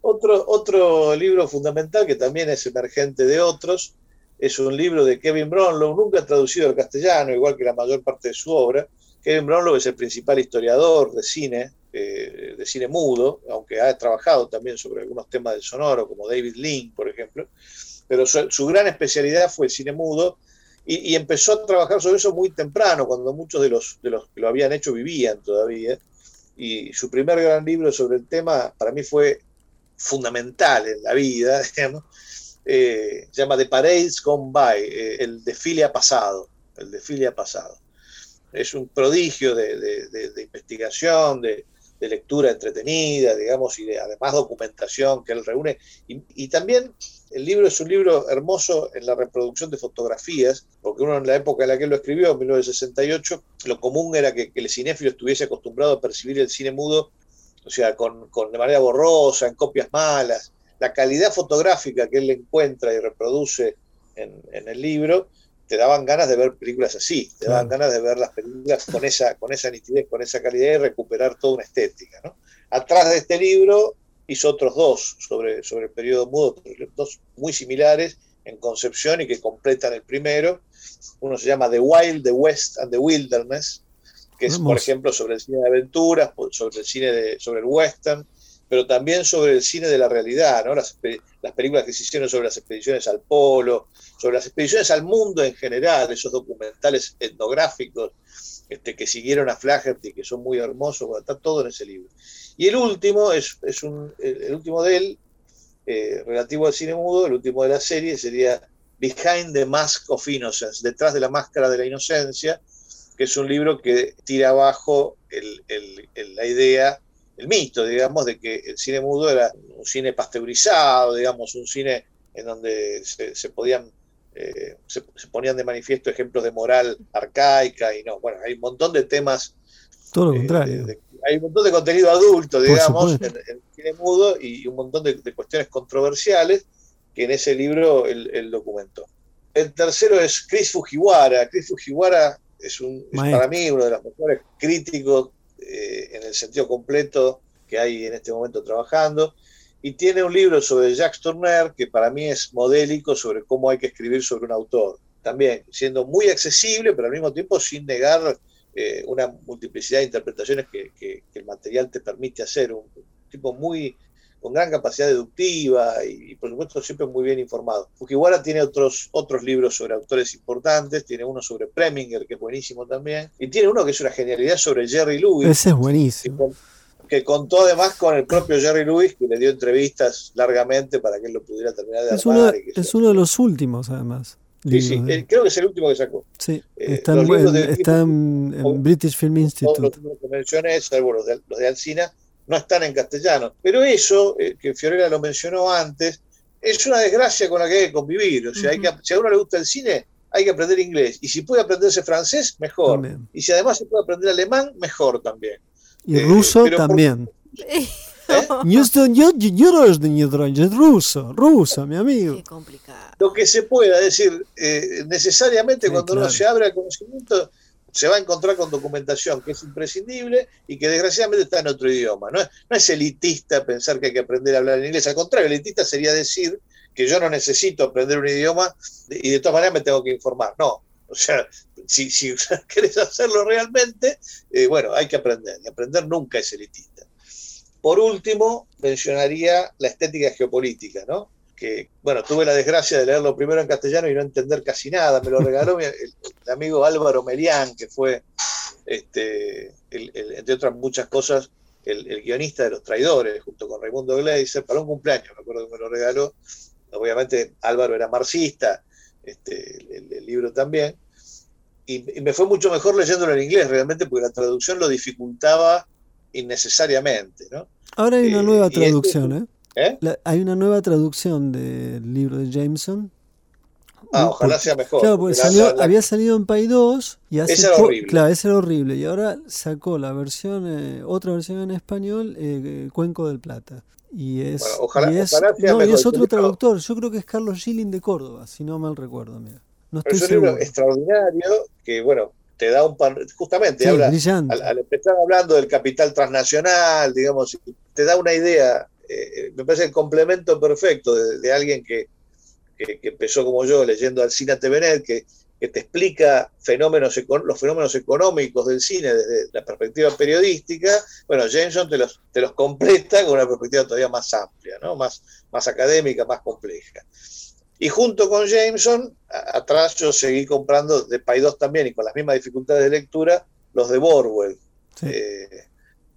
Otro, otro libro fundamental que también es emergente de otros es un libro de Kevin Brownlow, nunca traducido al castellano, igual que la mayor parte de su obra. Kevin Brownlow es el principal historiador de cine, eh, de cine mudo, aunque ha trabajado también sobre algunos temas del sonoro, como David Link, por ejemplo. Pero su, gran especialidad fue el cine mudo y, empezó a trabajar sobre eso muy temprano, cuando muchos de los, de los que lo habían hecho vivían todavía. Y su primer gran libro sobre el tema para mí fue fundamental en la vida, digamos, eh, llama The Parades Gone By, eh, el desfile ha pasado, el desfile ha pasado. Es un prodigio de, investigación, de, lectura entretenida, digamos, y de además documentación que él reúne. Y, también el libro es un libro hermoso en la reproducción de fotografías, porque uno en la época en la que lo escribió, en 1968, lo común era que, el cinéfilo estuviese acostumbrado a percibir el cine mudo, o sea, con, con, de manera borrosa, en copias malas, la calidad fotográfica que él encuentra y reproduce en, el libro, te daban ganas de ver películas así, te daban ganas de ver las películas con esa, con esa nitidez, con esa calidad y recuperar toda una estética. ¿no? Atrás de este libro hizo otros dos sobre, sobre el periodo mudo, dos muy similares en concepción y que completan el primero. Uno se llama The Wild, The West and the Wilderness, que es, por ejemplo, sobre el cine de aventuras, sobre el cine de, sobre el western, pero también sobre el cine de la realidad, ¿no? las, las, películas que se hicieron sobre las expediciones al polo, sobre las expediciones al mundo en general, esos documentales etnográficos este, que siguieron a Flaherty, que son muy hermosos, está todo en ese libro. Y el último, es, es un, el, último de él, eh, relativo al cine mudo, el último de la serie sería Behind the Mask of Innocence, detrás de la máscara de la inocencia, que es un libro que tira abajo el, el, la idea el mito, digamos, de que el cine mudo era un cine pasteurizado, digamos, un cine en donde se, podían, eh, se, ponían de manifiesto ejemplos de moral arcaica y no, bueno, hay un montón de temas. Todo lo eh, contrario. hay un montón de contenido adulto, digamos, en, el cine mudo y un montón de, cuestiones controversiales que en ese libro él, documentó. El tercero es Chris Fujiwara. Chris Fujiwara es, un, es para mí uno de los mejores críticos eh, en el sentido completo que hay en este momento trabajando. Y tiene un libro sobre Jacques Tourneur que para mí es modélico sobre cómo hay que escribir sobre un autor. También siendo muy accesible, pero al mismo tiempo sin negar eh, una multiplicidad de interpretaciones que, el material te permite hacer. Un, tipo muy con gran capacidad deductiva y, por supuesto siempre muy bien informado. Fujiwara tiene otros, otros libros sobre autores importantes, tiene uno sobre Preminger, que es buenísimo también, y tiene uno que es una genialidad sobre Jerry Lewis. Ese es buenísimo. Que, contó además con el propio Jerry Lewis, que le dio entrevistas largamente para que él lo pudiera terminar de es Uno, es uno de los últimos, además. Sí, sí, creo que es el último que sacó. Sí, eh, está, en, British Film Institute. Los que mencioné, salvo los de, los de Alcina, no están en castellano. Pero eso, eh, que Fiorella lo mencionó antes, es una desgracia con la que hay que convivir. O sea, hay que, si a uno le gusta el cine, hay que aprender inglés. Y si puede aprenderse francés, mejor. Y si además se puede aprender alemán, mejor también. Y ruso también. Yo, yo, yo, ruso, ruso, mi amigo. Qué complicado. Lo que se pueda, decir, eh, necesariamente cuando uno se abre al conocimiento, se va a encontrar con documentación que es imprescindible y que desgraciadamente está en otro idioma. No es, elitista pensar que hay que aprender a hablar en inglés, al contrario, elitista sería decir que yo no necesito aprender un idioma y de todas maneras me tengo que informar. No, o sea, si, si querés hacerlo realmente, eh, bueno, hay que aprender, y aprender nunca es elitista. Por último, mencionaría la estética geopolítica, ¿no? Que, bueno, tuve la desgracia de leerlo primero en castellano y no entender casi nada. Me lo regaló mi, el, amigo Álvaro Melián, que fue, este, entre otras muchas cosas, el, guionista de Los Traidores, junto con Raimundo Gleiser, para un cumpleaños, me acuerdo que me lo regaló. Obviamente Álvaro era marxista, este, el, libro también. Y, y, me fue mucho mejor leyéndolo en inglés, realmente, porque la traducción lo dificultaba innecesariamente. ¿no? Ahora hay una nueva este traducción, ¿eh? Hay una nueva traducción del libro de Jameson. Ah, ojalá sea mejor. Claro, porque había salido en Pay 2 y hace ese era horrible. Claro, ese era horrible. Y ahora sacó la versión, eh, otra versión en español, eh, Cuenco del Plata. Y es, ojalá, y es, no, y es otro traductor. Yo creo que es Carlos Gilling de Córdoba, si no mal recuerdo. Mira. No estoy es un libro extraordinario que, bueno, te da un pan, justamente habla, al, empezar hablando del capital transnacional, digamos, te da una idea eh, me parece el complemento perfecto de, alguien que, empezó como yo leyendo al cine TVNet, que, que te explica fenómenos, los fenómenos económicos del cine desde la perspectiva periodística, bueno, Jameson te los, te los completa con una perspectiva todavía más amplia, ¿no? más, más académica, más compleja. Y junto con Jameson, atrás yo seguí comprando de 2 también y con las mismas dificultades de lectura, los de Borwell, eh,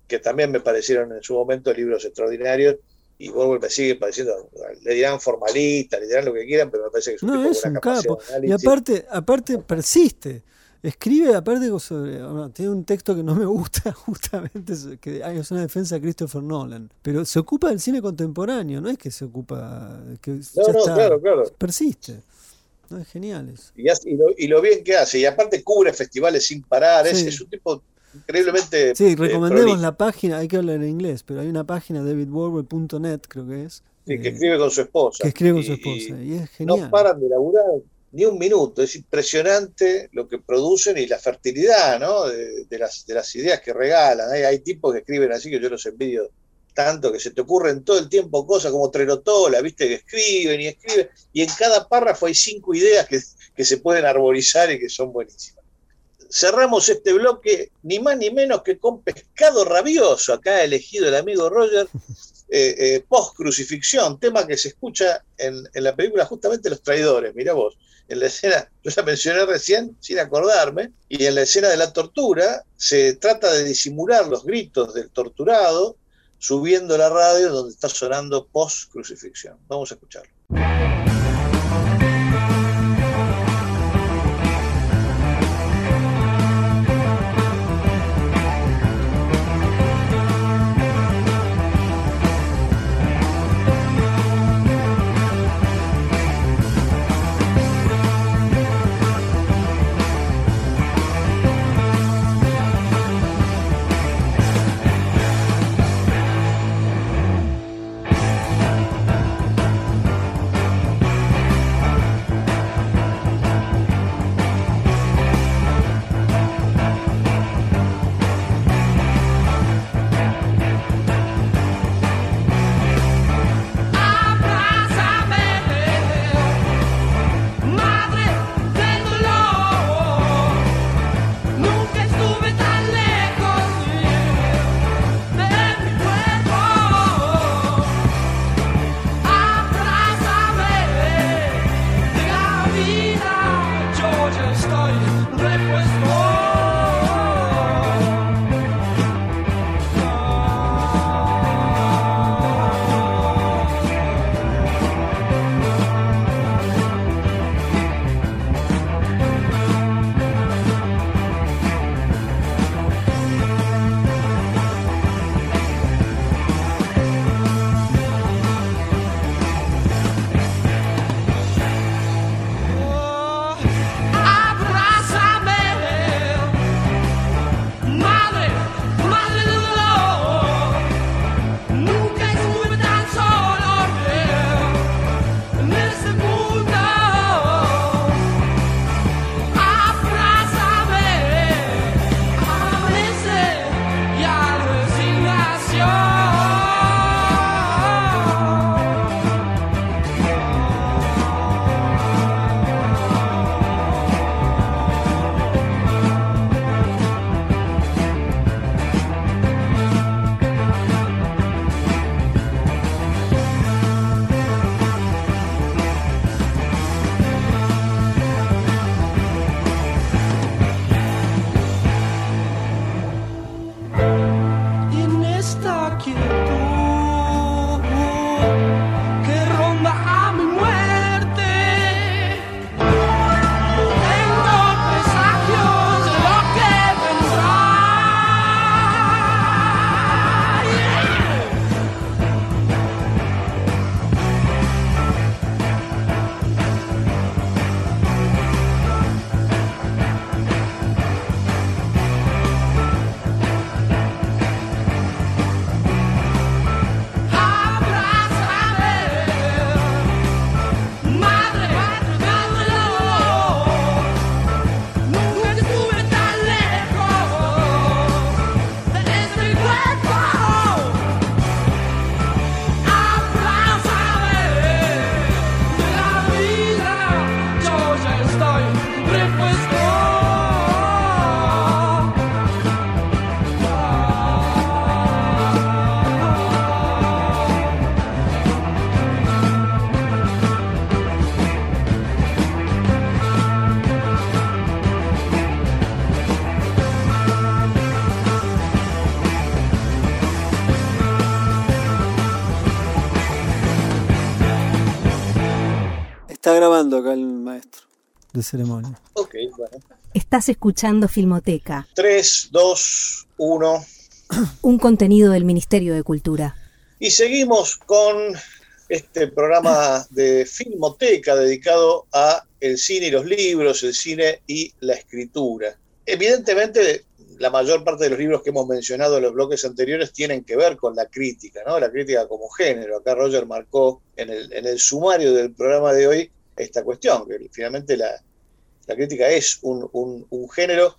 que también me parecieron en su momento libros extraordinarios y Borwell me sigue pareciendo, le dirán formalista, le dirán lo que quieran, pero me parece que es un no, es un capo. Y aparte, aparte persiste. Escribe, aparte, sobre, tiene un texto que no me gusta, justamente, que es una defensa de Christopher Nolan, pero se ocupa del cine contemporáneo, no es que se ocupa. Que no, no, claro, claro. Persiste. No, es genial eso. Y, lo, bien que hace, y aparte cubre festivales sin parar, es, un tipo increíblemente. Sí, eh, recomendemos la página, hay que hablar en inglés, pero hay una página, davidwarwell.net, creo que es. Sí, que escribe con su esposa. Que escribe con su esposa, y, es genial. No paran de laburar ni un minuto, es impresionante lo que producen y la fertilidad ¿no? de, las, de las ideas que regalan. Hay, hay tipos que escriben así que yo los envidio tanto que se te ocurren todo el tiempo cosas como Trerotola, viste que escriben y escriben, y en cada párrafo hay cinco ideas que, que se pueden arborizar y que son buenísimas cerramos este bloque ni más ni menos que con Pescado Rabioso, acá ha elegido el amigo Roger, eh, eh, post crucifixión, tema que se escucha en, la película justamente Los Traidores, mira vos, en la escena, yo la mencioné recién sin acordarme, y en la escena de la tortura se trata de disimular los gritos del torturado subiendo la radio donde está sonando post crucifixión. Vamos a escucharlo. Grabando acá el maestro de ceremonia. Ok, bueno. Estás escuchando Filmoteca. 3, 2, 1. Un contenido del Ministerio de Cultura. Y seguimos con este programa de Filmoteca dedicado a el cine y los libros, el cine y la escritura. Evidentemente, la mayor parte de los libros que hemos mencionado en los bloques anteriores tienen que ver con la crítica, ¿no? La crítica como género. Acá Roger marcó en el, en el sumario del programa de hoy esta cuestión, que finalmente la, la crítica es un, un, género.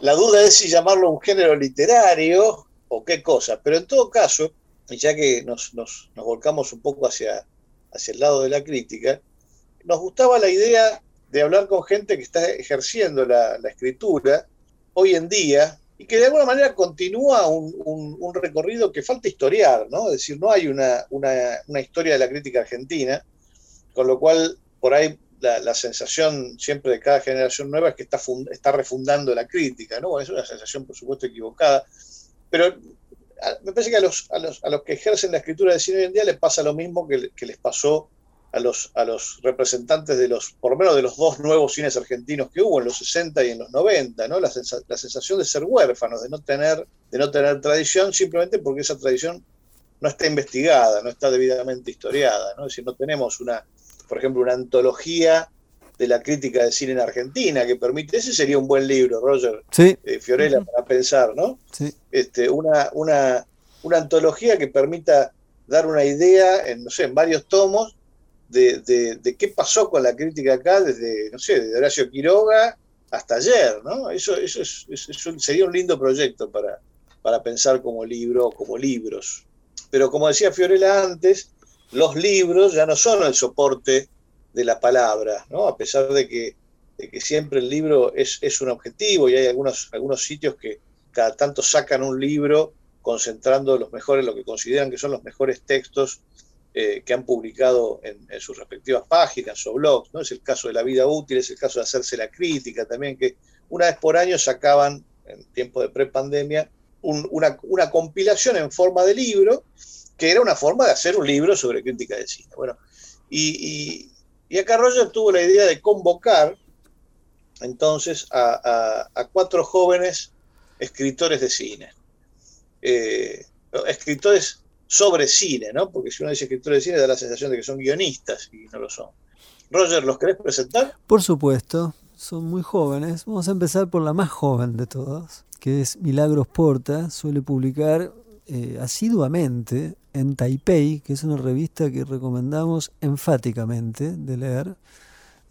La duda es si llamarlo un género literario o qué cosa, pero en todo caso, ya que nos, nos, volcamos un poco hacia, hacia el lado de la crítica, nos gustaba la idea de hablar con gente que está ejerciendo la, escritura hoy en día y que de alguna manera continúa un, un, un, recorrido que falta historiar, ¿no? Es decir, no hay una, una, una historia de la crítica argentina, con lo cual por ahí la, la, sensación siempre de cada generación nueva es que está, está refundando la crítica, ¿no? Es una sensación, por supuesto, equivocada, pero me parece que a los, a los, a los que ejercen la escritura de cine hoy en día les pasa lo mismo que, les pasó a los, a los representantes de los, por lo menos de los dos nuevos cines argentinos que hubo en los 60 y en los 90, ¿no? La, la sensación de ser huérfanos, de no, tener, de no tener tradición, simplemente porque esa tradición no está investigada, no está debidamente historiada, ¿no? Es decir, no tenemos una, por ejemplo, una antología de la crítica de cine en Argentina que permite, ese sería un buen libro, Roger, sí. eh, Fiorella, uh -huh. para pensar, ¿no? Sí. Este, una, una, una antología que permita dar una idea en, no sé, en varios tomos de, de, de, qué pasó con la crítica acá desde, no sé, desde Horacio Quiroga hasta ayer, ¿no? Eso, eso, es, eso sería un lindo proyecto para, para pensar como libro, como libros. Pero como decía Fiorella antes, los libros ya no son el soporte de la palabra, ¿no? A pesar de que, siempre el libro es, un objetivo y hay algunos, sitios que cada tanto sacan un libro concentrando los mejores, lo que consideran que son los mejores textos eh, que han publicado en, sus respectivas páginas o blogs, ¿no? Es el caso de la vida útil, es el caso de hacerse la crítica también, que una vez por año sacaban, en tiempo de prepandemia, un, una compilación en forma de libro, que era una forma de hacer un libro sobre crítica de cine. Bueno, y, y, acá Roger tuvo la idea de convocar entonces a cuatro jóvenes escritores de cine. Eh, escritores sobre cine, ¿no? Porque si uno dice escritores de cine da la sensación de que son guionistas y no lo son. Roger, ¿los querés presentar? Por supuesto, son muy jóvenes. Vamos a empezar por la más joven de todas, que es Milagros Porta. Suele publicar eh, asiduamente en Taipei, que es una revista que recomendamos enfáticamente de leer.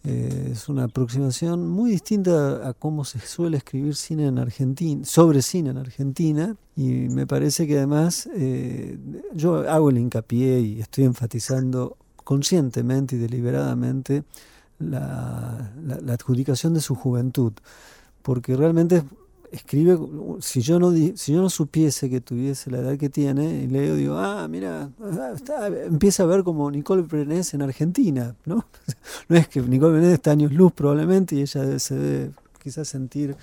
Eh, es una aproximación muy distinta a cómo se suele escribir cine en Argentina, sobre cine en Argentina, y me parece que además eh, yo hago el hincapié y estoy enfatizando conscientemente y deliberadamente la, la, la adjudicación de su juventud, porque realmente escribe, si yo no si yo no supiese que tuviese la edad que tiene, y leo, digo, ah, mira, está, empieza a ver como Nicole Prenés en Argentina, ¿no? No es que Nicole Prenés está años luz probablemente y ella se debe quizás sentir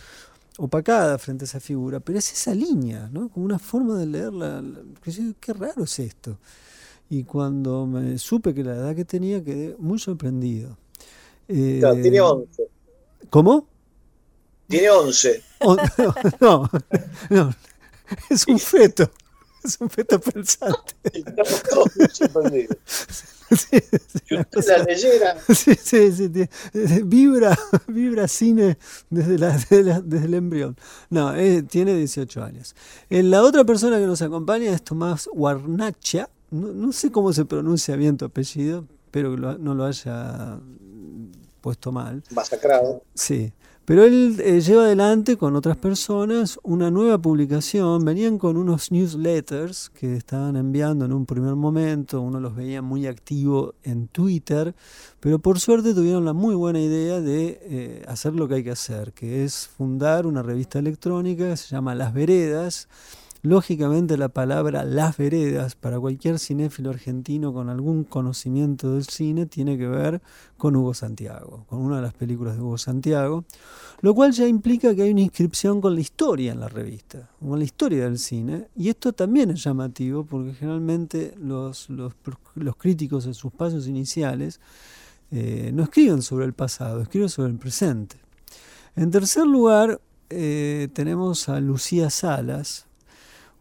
opacada frente a esa figura, pero es esa línea, ¿no? Como una forma de leerla, que qué raro es esto. Y cuando me supe que la edad que tenía, quedé muy sorprendido. Eh, tiene 11. ¿Cómo? Tiene 11. Oh, no, no, es un feto. Es un feto pensante. Estamos todos sorprendidos. Sí, si usted la leyera. Sí, sí, sí, vibra, vibra cine desde, la, desde, la, desde el embrión. No, eh, tiene 18 años. Eh, la otra persona que nos acompaña es Tomás Guarnacha. No, no sé cómo se pronuncia bien tu apellido, espero que lo, no lo haya puesto mal. Masacrado. Sí. Pero él eh, lleva adelante con otras personas una nueva publicación. Venían con unos newsletters que estaban enviando en un primer momento. Uno los veía muy activo en Twitter. Pero por suerte tuvieron la muy buena idea de eh, hacer lo que hay que hacer, que es fundar una revista electrónica que se llama Las Veredas. Lógicamente la palabra Las Veredas para cualquier cinéfilo argentino con algún conocimiento del cine tiene que ver con Hugo Santiago, con una de las películas de Hugo Santiago, lo cual ya implica que hay una inscripción con la historia en la revista, con la historia del cine, y esto también es llamativo porque generalmente los, los, los críticos en sus pasos iniciales eh, no escriben sobre el pasado, escriben sobre el presente. En tercer lugar, eh, tenemos a Lucía Salas,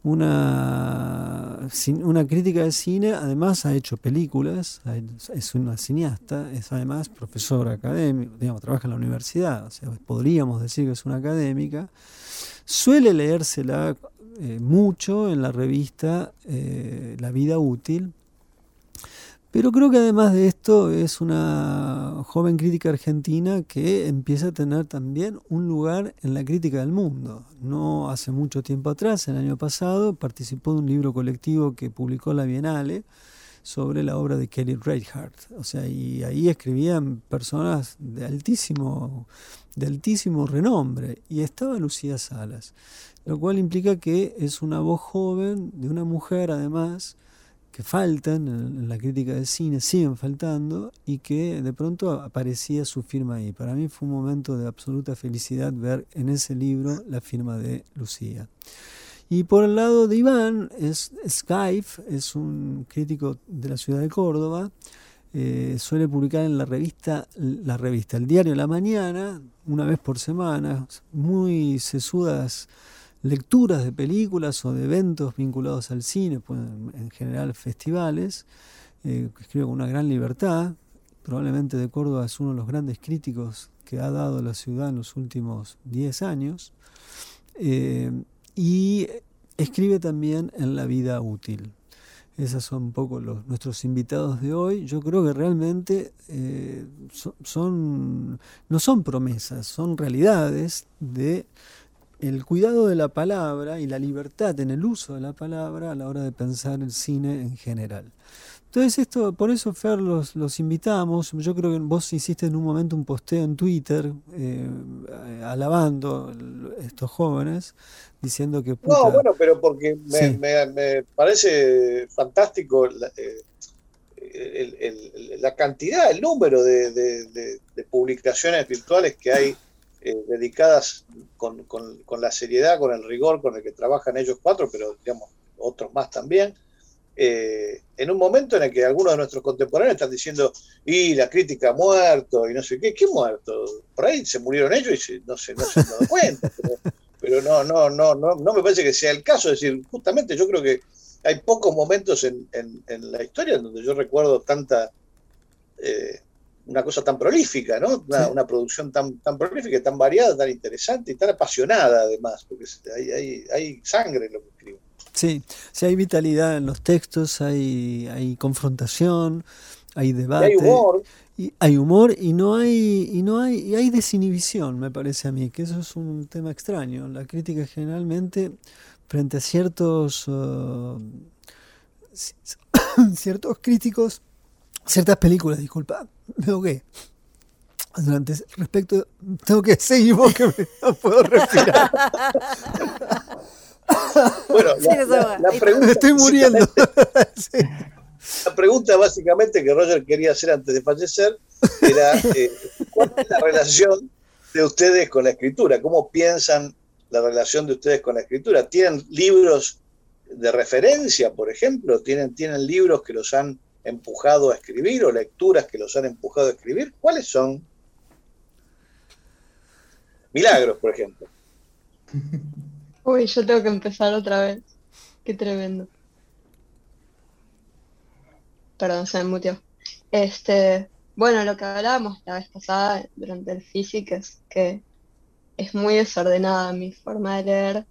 una, una crítica de cine, además ha hecho películas, es una cineasta, es además profesora académica, digamos, trabaja en la universidad, podríamos decir que es una académica. Suele leérsela eh, mucho en la revista eh, La Vida Útil, pero creo que además de esto es una joven crítica argentina que empieza a tener también un lugar en la crítica del mundo. No hace mucho tiempo atrás, el año pasado, participó de un libro colectivo que publicó la Bienale sobre la obra de Kelly Reichardt. O sea, y ahí escribían personas de altísimo, de altísimo renombre. Y estaba Lucía Salas, lo cual implica que es una voz joven de una mujer además que faltan en la crítica del cine, siguen faltando y que de pronto aparecía su firma ahí. Para mí fue un momento de absoluta felicidad ver en ese libro la firma de Lucía. Y por el lado de Iván, es Skype, es un crítico de la ciudad de Córdoba, eh, suele publicar en la revista, la revista El Diario de la Mañana, una vez por semana, muy sesudas lecturas de películas o de eventos vinculados al cine, pues, en general festivales, eh, escribe con una gran libertad. Probablemente de Córdoba es uno de los grandes críticos que ha dado la ciudad en los últimos 10 años. Eh, y escribe también en La Vida Útil. Esos son un poco los, nuestros invitados de hoy. Yo creo que realmente eh, son, no son promesas, son realidades de el cuidado de la palabra y la libertad en el uso de la palabra a la hora de pensar el cine en general. Entonces esto, por eso Fer los, los invitamos, yo creo que vos hiciste en un momento un posteo en Twitter eh, alabando a estos jóvenes, diciendo que... No, bueno, pero porque me, parece fantástico la, eh, la, cantidad, el número de publicaciones virtuales que hay eh, dedicadas con, con, la seriedad, con el rigor con el que trabajan ellos cuatro, pero digamos otros más también, eh, en un momento en el que algunos de nuestros contemporáneos están diciendo, y la crítica ha muerto, y no sé qué, ¿qué muerto? Por ahí se murieron ellos y no, se, no se han dado cuenta, pero, no, no, no, no, no me parece que sea el caso, es decir, justamente yo creo que hay pocos momentos en, en, la historia en donde yo recuerdo tanta... Eh, una cosa tan prolífica, ¿no? Una, producción tan, tan prolífica, tan variada, tan interesante y tan apasionada además, porque hay, hay, sangre en lo que escribo. Sí, sí, hay vitalidad en los textos, hay, hay confrontación, hay debate. hay humor. Y hay humor y no hay y no hay y hay desinhibición, me parece a mí, que eso es un tema extraño. La crítica generalmente frente a ciertos uh, ciertos críticos ciertas películas, disculpa, tengo que durante respecto tengo que seguir porque no puedo respirar. bueno, la, pregunta estoy muriendo. La pregunta básicamente que Roger quería hacer antes de fallecer era eh, ¿cuál es la relación de ustedes con la escritura? ¿Cómo piensan la relación de ustedes con la escritura? ¿Tienen libros de referencia, por ejemplo? ¿Tienen, tienen libros que los han empujado a escribir o lecturas que los han empujado a escribir? ¿Cuáles son? Milagros, por ejemplo. Uy, yo tengo que empezar otra vez. Qué tremendo. Perdón, se me mutió. Este, bueno, lo que hablábamos la vez pasada durante el físico es que es muy desordenada mi forma de leer.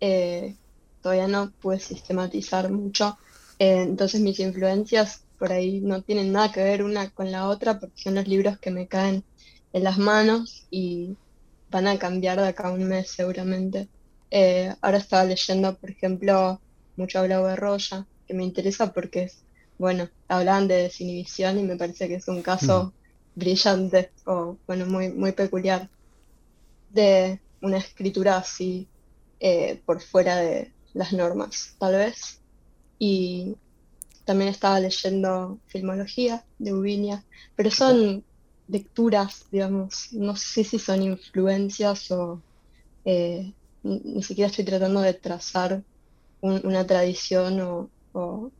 Eh, todavía no pude sistematizar mucho. Eh, entonces mis influencias por ahí no tienen nada que ver una con la otra porque son los libros que me caen en las manos y van a cambiar de acá a un mes seguramente. Eh, ahora estaba leyendo, por ejemplo, mucho hablado de Roya, que me interesa porque es, bueno, hablan de desinhibición y me parece que es un caso brillante o, bueno, muy, muy peculiar de una escritura así eh, por fuera de las normas, tal vez. Y también estaba leyendo filmología de Ubinia, pero son lecturas, digamos, no sé si son influencias o eh, ni, siquiera estoy tratando de trazar una tradición o,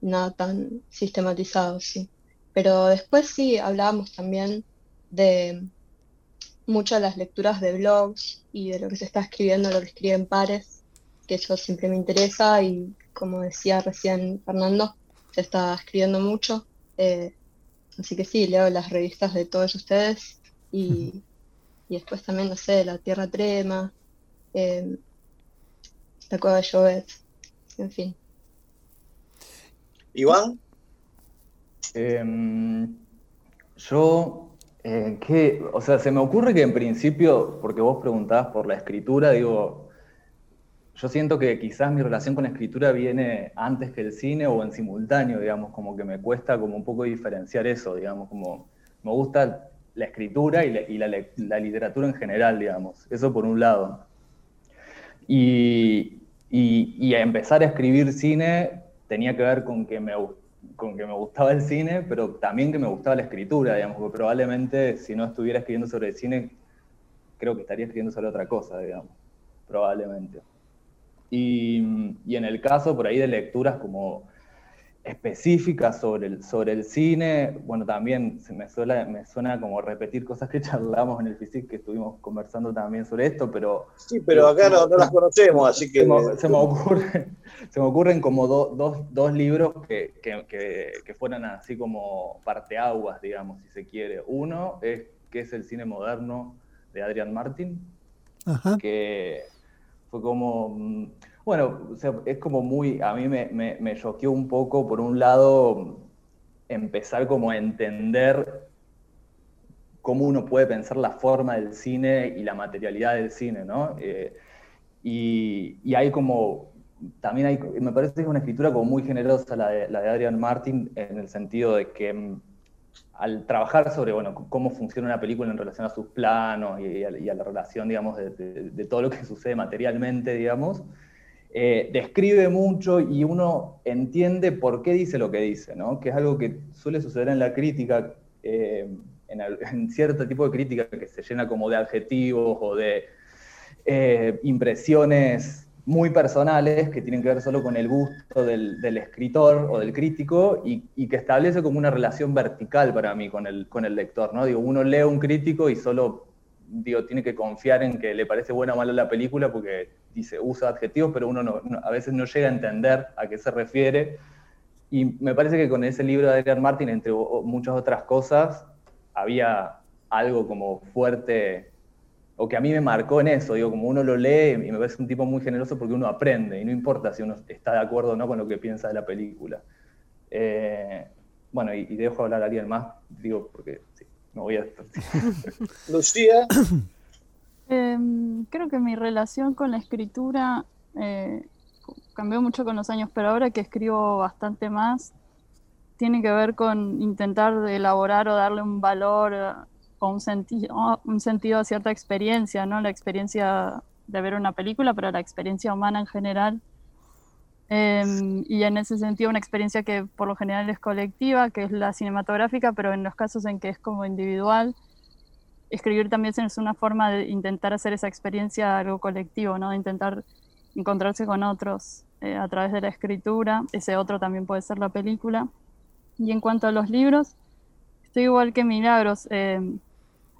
nada tan sistematizado, sí. pero después sí hablábamos también de muchas las lecturas de blogs y de lo que se está escribiendo, lo que escriben pares, que eso siempre me interesa y como decía recién Fernando, está escribiendo mucho. Eh, así que sí, leo las revistas de todos ustedes y, después también, no sé, La Tierra Trema, eh, La Cueva de Jovet, en fin. Iván. Em, yo, eh, ¿qué? o sea, se me ocurre que en principio, porque vos preguntabas por la escritura, digo, yo siento que quizás mi relación con la escritura viene antes que el cine o en simultáneo, digamos, como que me cuesta como un poco diferenciar eso, digamos, como me gusta la escritura y la, literatura en general, digamos, eso por un lado. Y, y, empezar a escribir cine tenía que ver con que, me, con que me gustaba el cine, pero también que me gustaba la escritura, digamos, porque probablemente si no estuviera escribiendo sobre el cine, creo que estaría escribiendo sobre otra cosa, digamos, probablemente. Y, en el caso por ahí de lecturas como específicas sobre el, sobre el cine, bueno, también se me, suena, me suena como repetir cosas que charlamos en el FISIC, que estuvimos conversando también sobre esto, pero... Sí, pero acá no, no las conocemos, así que... Se me, ocurre, se me ocurren como dos, dos, libros que, que, que, fueran así como parteaguas, digamos, si se quiere. Uno es que es el cine moderno de Adrian Martin, que fue como, mm, bueno, es como muy, a mí me, me, choqueó un poco, por un lado, empezar como a entender cómo uno puede pensar la forma del cine y la materialidad del cine, ¿no? Eh, y, y, hay como, también hay, me parece que es una escritura como muy generosa la de, la de Adrian Martin, en el sentido de que mm, al trabajar sobre bueno, cómo funciona una película en relación a sus planos y, a, la relación, digamos, de, todo lo que sucede materialmente, digamos, eh, describe mucho y uno entiende por qué dice lo que dice, ¿no? que es algo que suele suceder en la crítica, eh, en, cierto tipo de crítica que se llena como de adjetivos o de eh, impresiones muy personales que tienen que ver solo con el gusto del, escritor o del crítico y, que establece como una relación vertical para mí con el, con el lector, ¿no? Digo, uno lee un crítico y solo, digo, tiene que confiar en que le parece buena o mala la película porque dice, usa adjetivos, pero uno a veces no llega a entender a qué se refiere. Y me parece que con ese libro de Adrian Martin, entre muchas otras cosas, había algo como fuerte o que a mí me marcó en eso, digo, como uno lo lee y me parece un tipo muy generoso porque uno aprende y no importa si uno está de acuerdo o no con lo que piensa de la película. Eh, bueno, y, dejo hablar a alguien más, digo, porque sí, me voy a... Lucía. Em, creo que mi relación con la escritura eh, cambió mucho con los años, pero ahora que escribo bastante más, tiene que ver con intentar elaborar o darle un valor o un, sentido, un sentido a cierta experiencia, ¿no? La experiencia de ver una película, pero la experiencia humana en general. Em, y en ese sentido una experiencia que por lo general es colectiva, que es la cinematográfica, pero en los casos en que es como individual, escribir también es una forma de intentar hacer esa experiencia algo colectivo, ¿no? De intentar encontrarse con otros eh, a través de la escritura. Ese otro también puede ser la película. Y en cuanto a los libros, estoy igual que Milagros. Em,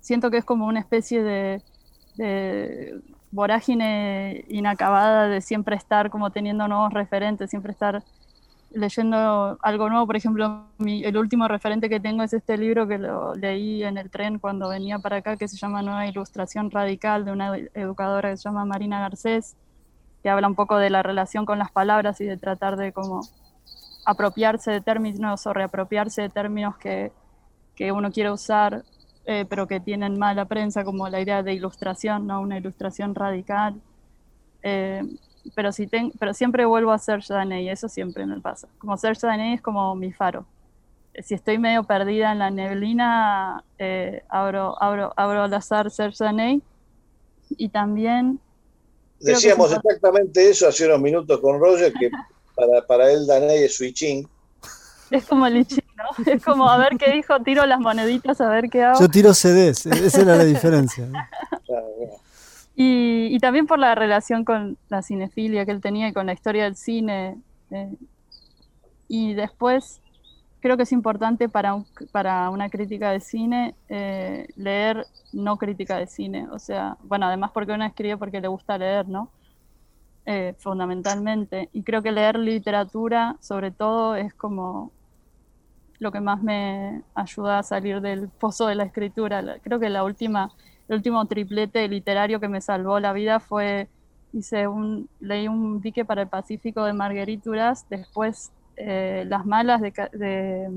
siento que es como una especie de, vorágine inacabada de siempre estar como teniendo nuevos referentes, siempre estar leyendo algo nuevo. Por ejemplo, el último referente que tengo es este libro que lo leí en el tren cuando venía para acá, que se llama Nueva Ilustración Radical, de una educadora que se llama Marina Garcés, que habla un poco de la relación con las palabras y de tratar de como apropiarse de términos o reapropiarse de términos que uno quiere usar eh, pero que tienen mala prensa, como la idea de ilustración, ¿no? una ilustración radical. Eh, pero, si pero siempre vuelvo a Serge Daney, eso siempre me pasa. Como Serge Daney es como mi faro. Si estoy medio perdida en la neblina, eh, abro, abro, abro al azar Serge Daney. Y también... Decíamos exactamente eso hace unos minutos con Roger, que para, para él Daney es switching es como el ¿no? Es como a ver qué dijo, tiro las moneditas, a ver qué hago. Yo tiro CDs, esa era la diferencia. y, también por la relación con la cinefilia que él tenía y con la historia del cine. Eh, y después, creo que es importante para, para una crítica de cine eh, leer no crítica de cine. O sea, bueno, además porque uno escribe porque le gusta leer, ¿no? Eh, fundamentalmente. Y creo que leer literatura, sobre todo, es como lo que más me ayuda a salir del pozo de la escritura. Creo que la última, el último triplete literario que me salvó la vida fue, hice un, leí un dique para el Pacífico de Marguerite después eh, Las Malas de,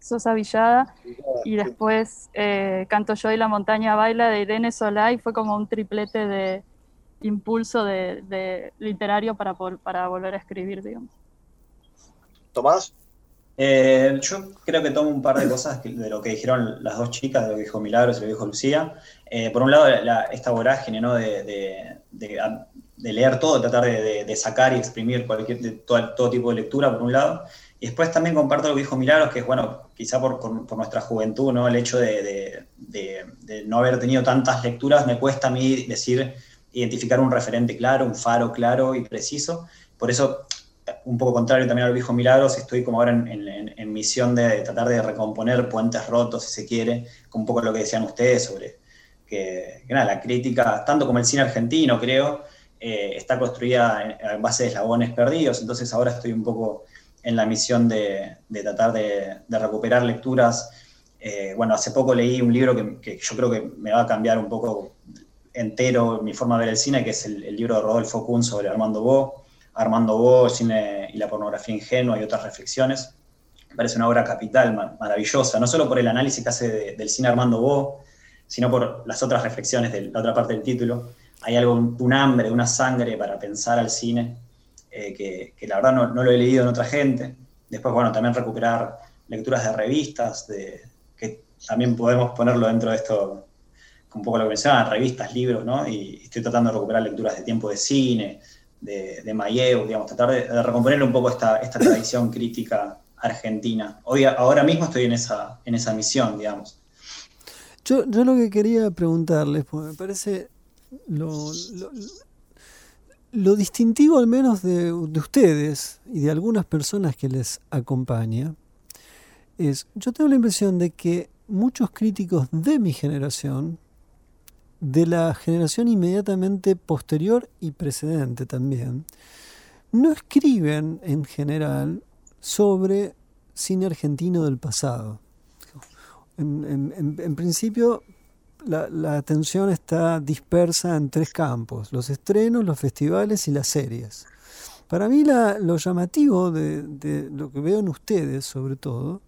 Sosa Villada y después eh, Canto yo y la montaña baila de Irene Solá y fue como un triplete de impulso de, literario para, para volver a escribir, digamos. Tomás. Eh, yo creo que tomo un par de cosas de lo que dijeron las dos chicas, de lo que dijo Milagros y lo que dijo Lucía. Eh, por un lado, esta vorágine ¿no? de, leer todo, tratar de, sacar y exprimir cualquier, todo, tipo de lectura, por un lado. Y después también comparto lo que dijo Milagros, que es, bueno, quizá por, por, nuestra juventud, ¿no? el hecho de, no haber tenido tantas lecturas, me cuesta a mí decir, identificar un referente claro, un faro claro y preciso. Por eso un poco contrario también a lo que Milagros, estoy como ahora en, misión de tratar de recomponer puentes rotos, si se quiere, con un poco lo que decían ustedes sobre que, la crítica, tanto como el cine argentino, creo, eh, está construida en, base de eslabones perdidos, entonces ahora estoy un poco en la misión de, tratar de, recuperar lecturas. Eh, bueno, hace poco leí un libro que, yo creo que me va a cambiar un poco entero mi forma de ver el cine, que es el, el libro de Rodolfo Kuhn sobre Armando Bo, Armando Bo, Cine y la pornografía ingenua y otras reflexiones. Me parece una obra capital, maravillosa, no solo por el análisis que hace del cine Armando Bo, sino por las otras reflexiones de la otra parte del título. Hay algo, un hambre, una sangre para pensar al cine, eh, que, la verdad no, lo he leído en otra gente. Después, bueno, también recuperar lecturas de revistas, de, que también podemos ponerlo dentro de esto, un poco lo que mencionaban, revistas, libros, ¿no? Y estoy tratando de recuperar lecturas de tiempo de cine, de, de Mayev, digamos, tratar de, recomponer un poco esta, esta tradición crítica argentina. Hoy, ahora mismo estoy en esa, en esa misión, digamos. Yo, yo lo que quería preguntarles, pues me parece lo, lo, distintivo al menos de, de, ustedes y de algunas personas que les acompaña, es, yo tengo la impresión de que muchos críticos de mi generación de la generación inmediatamente posterior y precedente también, no escriben en general sobre cine argentino del pasado. En, principio, la, atención está dispersa en tres campos, los estrenos, los festivales y las series. Para mí lo llamativo de, de lo que veo en ustedes, sobre todo,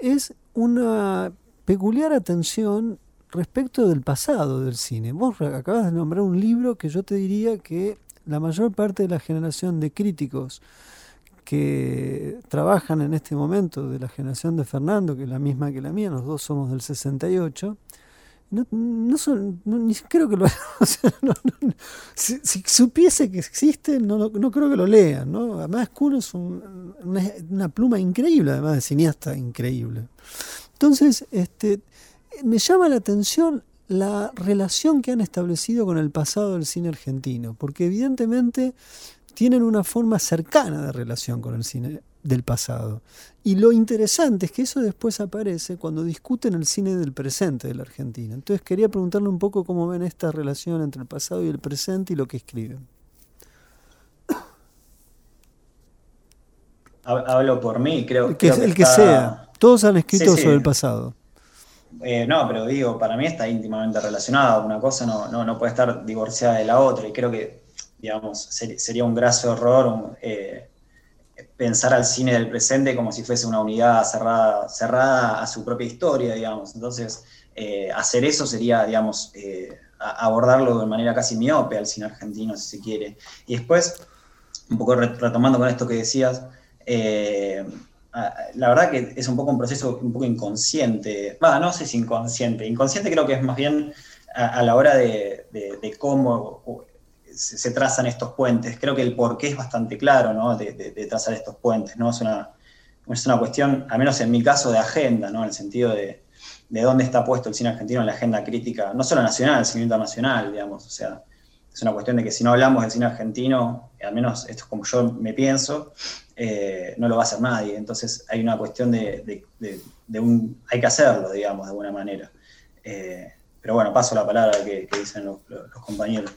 es una peculiar atención respecto del pasado del cine. Vos acabas de nombrar un libro que yo te diría que la mayor parte de la generación de críticos que trabajan en este momento de la generación de Fernando, que es la misma que la mía, los dos somos del 68, no, no son, ni creo que lo si, supiese que existe, no, no creo que lo lean, ¿no? Además, Kuhn es una, una, pluma increíble, además de cineasta increíble. Entonces, este, me llama la atención la relación que han establecido con el pasado del cine argentino, porque evidentemente tienen una forma cercana de relación con el cine del pasado. Y lo interesante es que eso después aparece cuando discuten el cine del presente de la Argentina. Entonces quería preguntarle un poco cómo ven esta relación entre el pasado y el presente y lo que escriben. Hablo por mí, creo, que, el que sea. Todos han escrito sobre el pasado. Eh, no, pero digo, para mí está íntimamente relacionado. Una cosa no, no, puede estar divorciada de la otra. Y creo que, digamos, sería un graso error eh, pensar al cine del presente como si fuese una unidad cerrada, cerrada a su propia historia, digamos. Entonces, eh, hacer eso sería, digamos, abordarlo de manera casi miope al cine argentino, si se quiere. Y después, un poco retomando con esto que decías, la verdad que es un poco un proceso un poco inconsciente. Va, no sé si inconsciente. Inconsciente creo que es más bien a, la hora de, cómo se, trazan estos puentes. Creo que el porqué es bastante claro, ¿no? De, trazar estos puentes, ¿no? Es una, es una cuestión, al menos en mi caso, de agenda, ¿no? En el sentido de, dónde está puesto el cine argentino en la agenda crítica, no solo nacional, sino internacional, digamos. O sea, es una cuestión de que si no hablamos del cine argentino, al menos esto es como yo me pienso, eh, no lo va a hacer nadie. Entonces hay una cuestión de, un, hay que hacerlo, digamos, de alguna manera. Eh, pero bueno, paso la palabra que, dicen los, compañeros.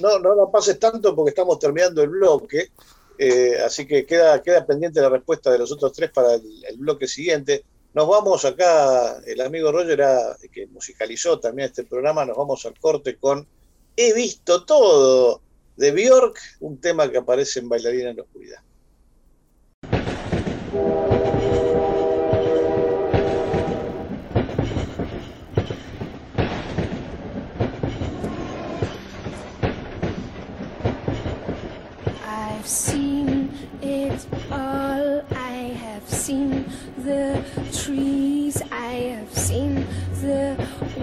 No, no la pases tanto porque estamos terminando el bloque, eh, así que queda, queda pendiente la respuesta de los otros tres para el, bloque siguiente. Nos vamos acá, el amigo Roger, que musicalizó también este programa, nos vamos al corte con He visto todo de Bjork, un tema que aparece en Bailarina en la Oscuridad. I've seen it all. I have seen the trees. I have seen the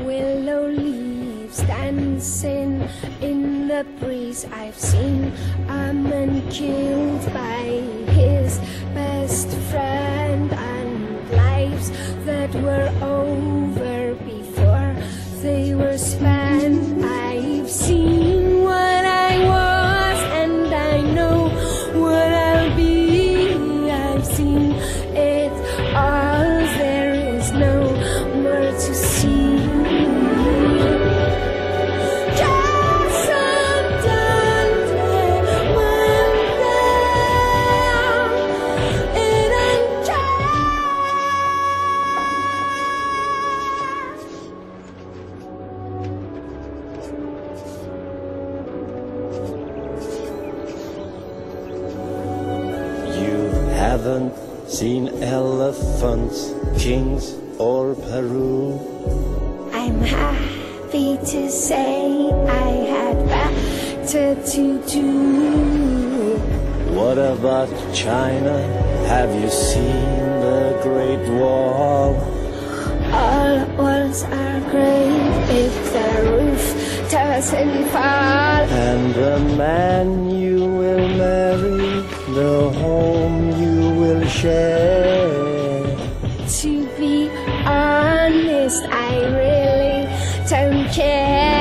willow leaves dancing in the breeze. I've seen a man killed by his best friend and lives that were over before they were spent. I've seen seen elephants, kings, or Peru. I'm happy to say I had better to do. What about China? Have you seen the Great Wall? All walls are great if the roof doesn't fall. And the man you will marry, the home you will share. To be honest, I really don't care.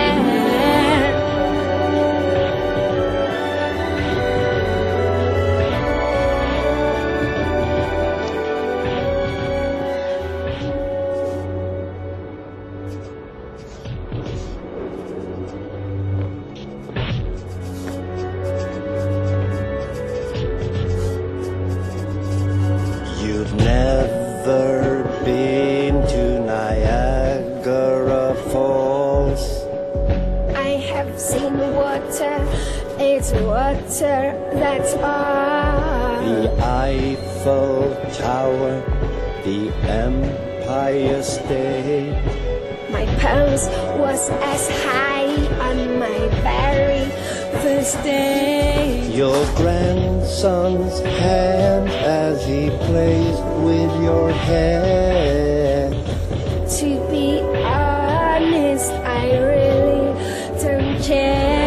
Water, that's all. The Eiffel Tower, the Empire State. My pulse was as high on my very first day. Your grandson's hand as he plays with your hair. To be honest, I really don't care.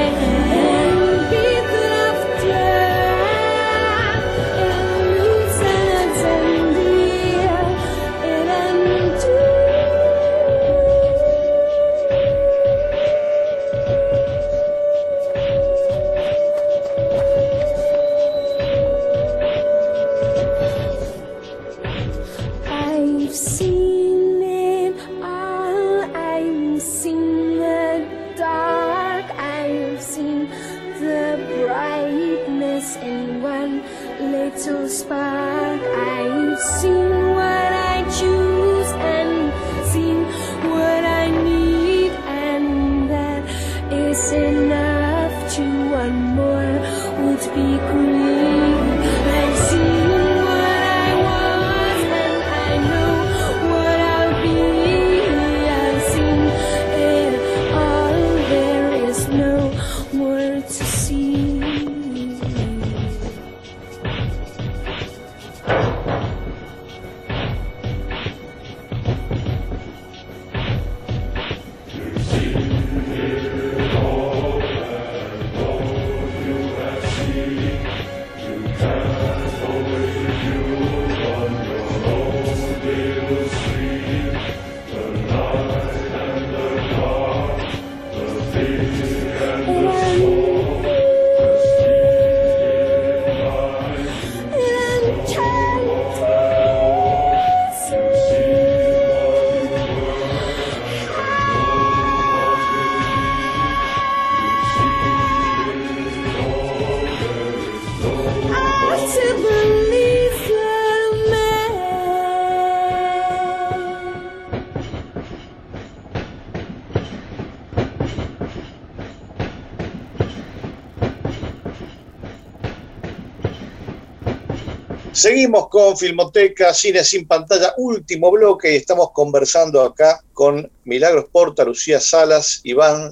Seguimos con Filmoteca, Cine sin pantalla, último bloque y estamos conversando acá con Milagros Porta, Lucía Salas, Iván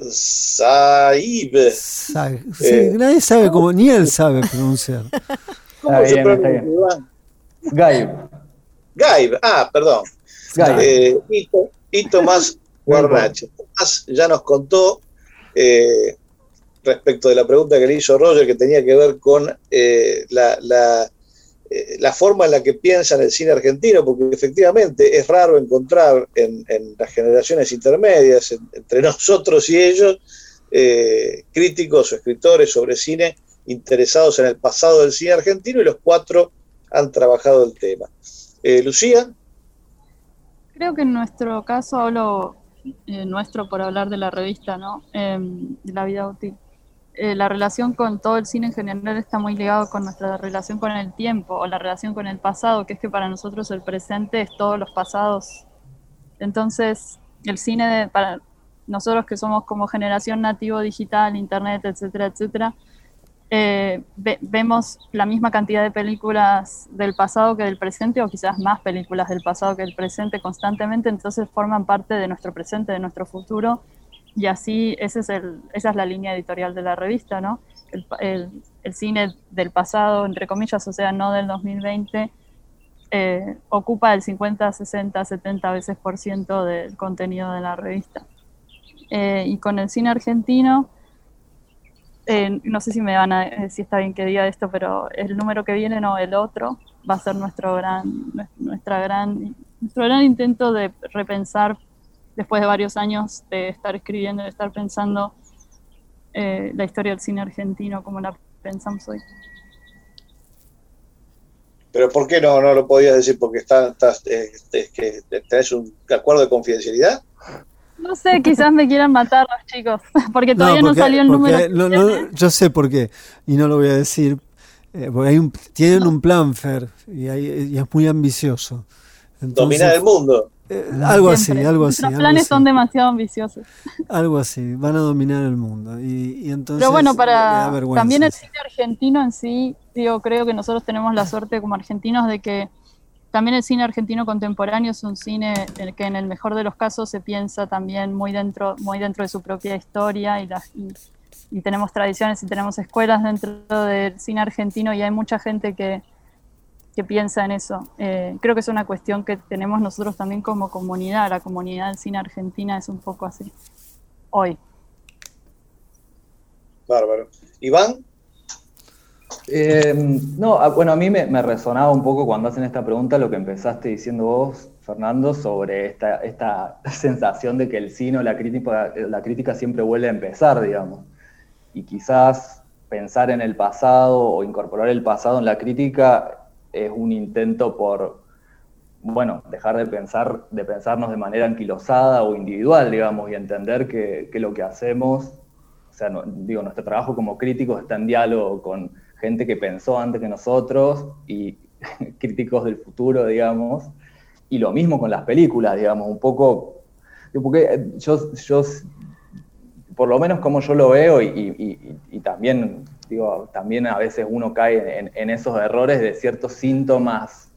Saib. Sa- sí, Eh, nadie sabe cómo, ni él sabe pronunciar. ¿Cómo Está se bien, pronuncia, está bien. Iván? Gaib. Gaib, ah, perdón. Gaib. Eh, y, y Tomás Guarnache. Tomás ya nos contó eh, respecto de la pregunta que le hizo Roger, que tenía que ver con eh, la, la, eh, la forma en la que piensa en el cine argentino, porque efectivamente es raro encontrar en, en las generaciones intermedias, en- entre nosotros y ellos, eh, críticos o escritores sobre cine interesados en el pasado del cine argentino y los cuatro han trabajado el tema. Eh, Lucía. Creo que en nuestro caso hablo eh, nuestro por hablar de la revista, ¿no? Em, de la vida útil. Eh, la relación con todo el cine en general está muy ligado con nuestra relación con el tiempo o la relación con el pasado, que es que para nosotros el presente es todos los pasados. Entonces, el cine para nosotros que somos como generación nativo digital, internet, etcétera, etcétera, eh, ve- vemos la misma cantidad de películas del pasado que del presente o quizás más películas del pasado que del presente constantemente, entonces forman parte de nuestro presente, de nuestro futuro y así ese es el, esa es la línea editorial de la revista, ¿no? El, el- cine del pasado, entre comillas, o sea, no del 2020, eh, ocupa el 50, 60, 70 veces por ciento del contenido de la revista. Eh, y con el cine argentino, eh, no sé si me van a si está bien que diga esto, pero el número que viene, no el otro, va a ser nuestro gran, nuestra gran, nuestro gran intento de repensar después de varios años de estar escribiendo, de estar pensando eh, la historia del cine argentino como la pensamos hoy. Pero ¿por qué no, no lo podías decir? Porque está, estás, eh, es que tenés un acuerdo de confidencialidad. No sé, quizás me quieran matar los chicos, porque todavía no, porque- salió el porque número. no- no- yo sé por qué, y no lo voy a decir. eh, porque hay un, tienen un plan, Fer, y, hay- y es muy ambicioso. Entonces, Dominar el mundo. Eh, algo así, algo así. Algo planes así. son demasiado ambiciosos. Algo así, van a dominar el mundo. Y, y entonces Pero bueno, para también el cine argentino en sí, digo, creo que nosotros tenemos la suerte como argentinos de que también el cine argentino contemporáneo es un cine en el que en el mejor de los casos se piensa también muy dentro, muy dentro de su propia historia y, las- y, y tenemos tradiciones y tenemos escuelas dentro del cine argentino y hay mucha gente que, que piensa en eso. Eh, creo que es una cuestión que tenemos nosotros también como comunidad, la comunidad del cine argentina es un poco así, hoy. Bárbaro. Iván, Eh, no, a- bueno, a mí me, me resonaba un poco cuando hacen esta pregunta lo que empezaste diciendo vos, Fernando, sobre esta, esta sensación de que el cine o la crítica, la crítica siempre vuelve a empezar, digamos. Y quizás pensar en el pasado o incorporar el pasado en la crítica es un intento por, bueno, dejar de pensar, de pensarnos de manera anquilosada o individual, digamos, y entender que, lo que hacemos, o sea, no- digo, nuestro trabajo como críticos está en diálogo con gente que pensó antes que nosotros y críticos del futuro, digamos, y lo mismo con las películas, digamos, un poco, porque yo por lo menos como yo lo veo y, también, digo, también a veces uno cae en, esos errores de ciertos síntomas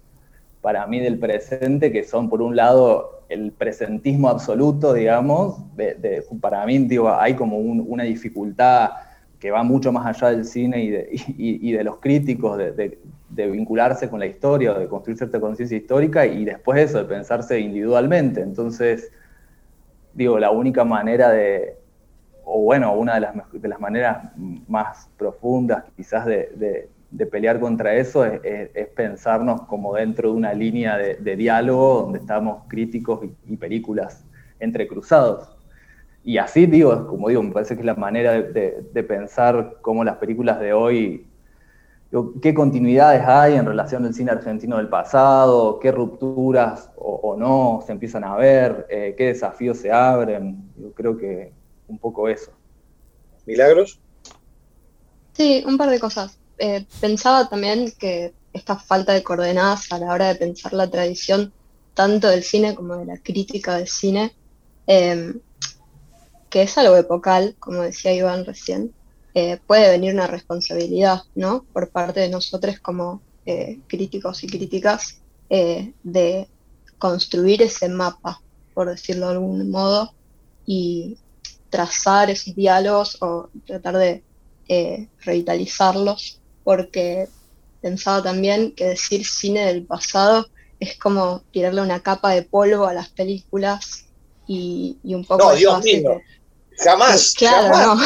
para mí del presente que son por un lado el presentismo absoluto, digamos, de- para mí digo, hay como un- una dificultad que va mucho más allá del cine y de, y- de los críticos, de vincularse con la historia, o de construir cierta conciencia histórica y después eso, de pensarse individualmente. Entonces, digo, la única manera de, o bueno, una de las, de las maneras más profundas quizás de, de- pelear contra eso es, pensarnos como dentro de una línea de, diálogo donde estamos críticos y, películas entrecruzados. Y así, digo, como digo, me parece que es la manera de, pensar cómo las películas de hoy, qué continuidades hay en relación del cine argentino del pasado, qué rupturas o, o no se empiezan a ver, eh, qué desafíos se abren. Yo creo que un poco eso. Milagros. Sí, un par de cosas. Eh, pensaba también que esta falta de coordenadas a la hora de pensar la tradición tanto del cine como de la crítica del cine, eh, que es algo epocal, como decía Iván recién, eh, puede venir una responsabilidad, ¿no? Por parte de nosotros como eh, críticos y críticas de construir ese mapa, por decirlo de algún modo, y trazar esos diálogos o tratar de eh, revitalizarlos, porque pensaba también que decir cine del pasado es como tirarle una capa de polvo a las películas y, y un poco No, Dios mío. que- Jamás. Claro, jamás.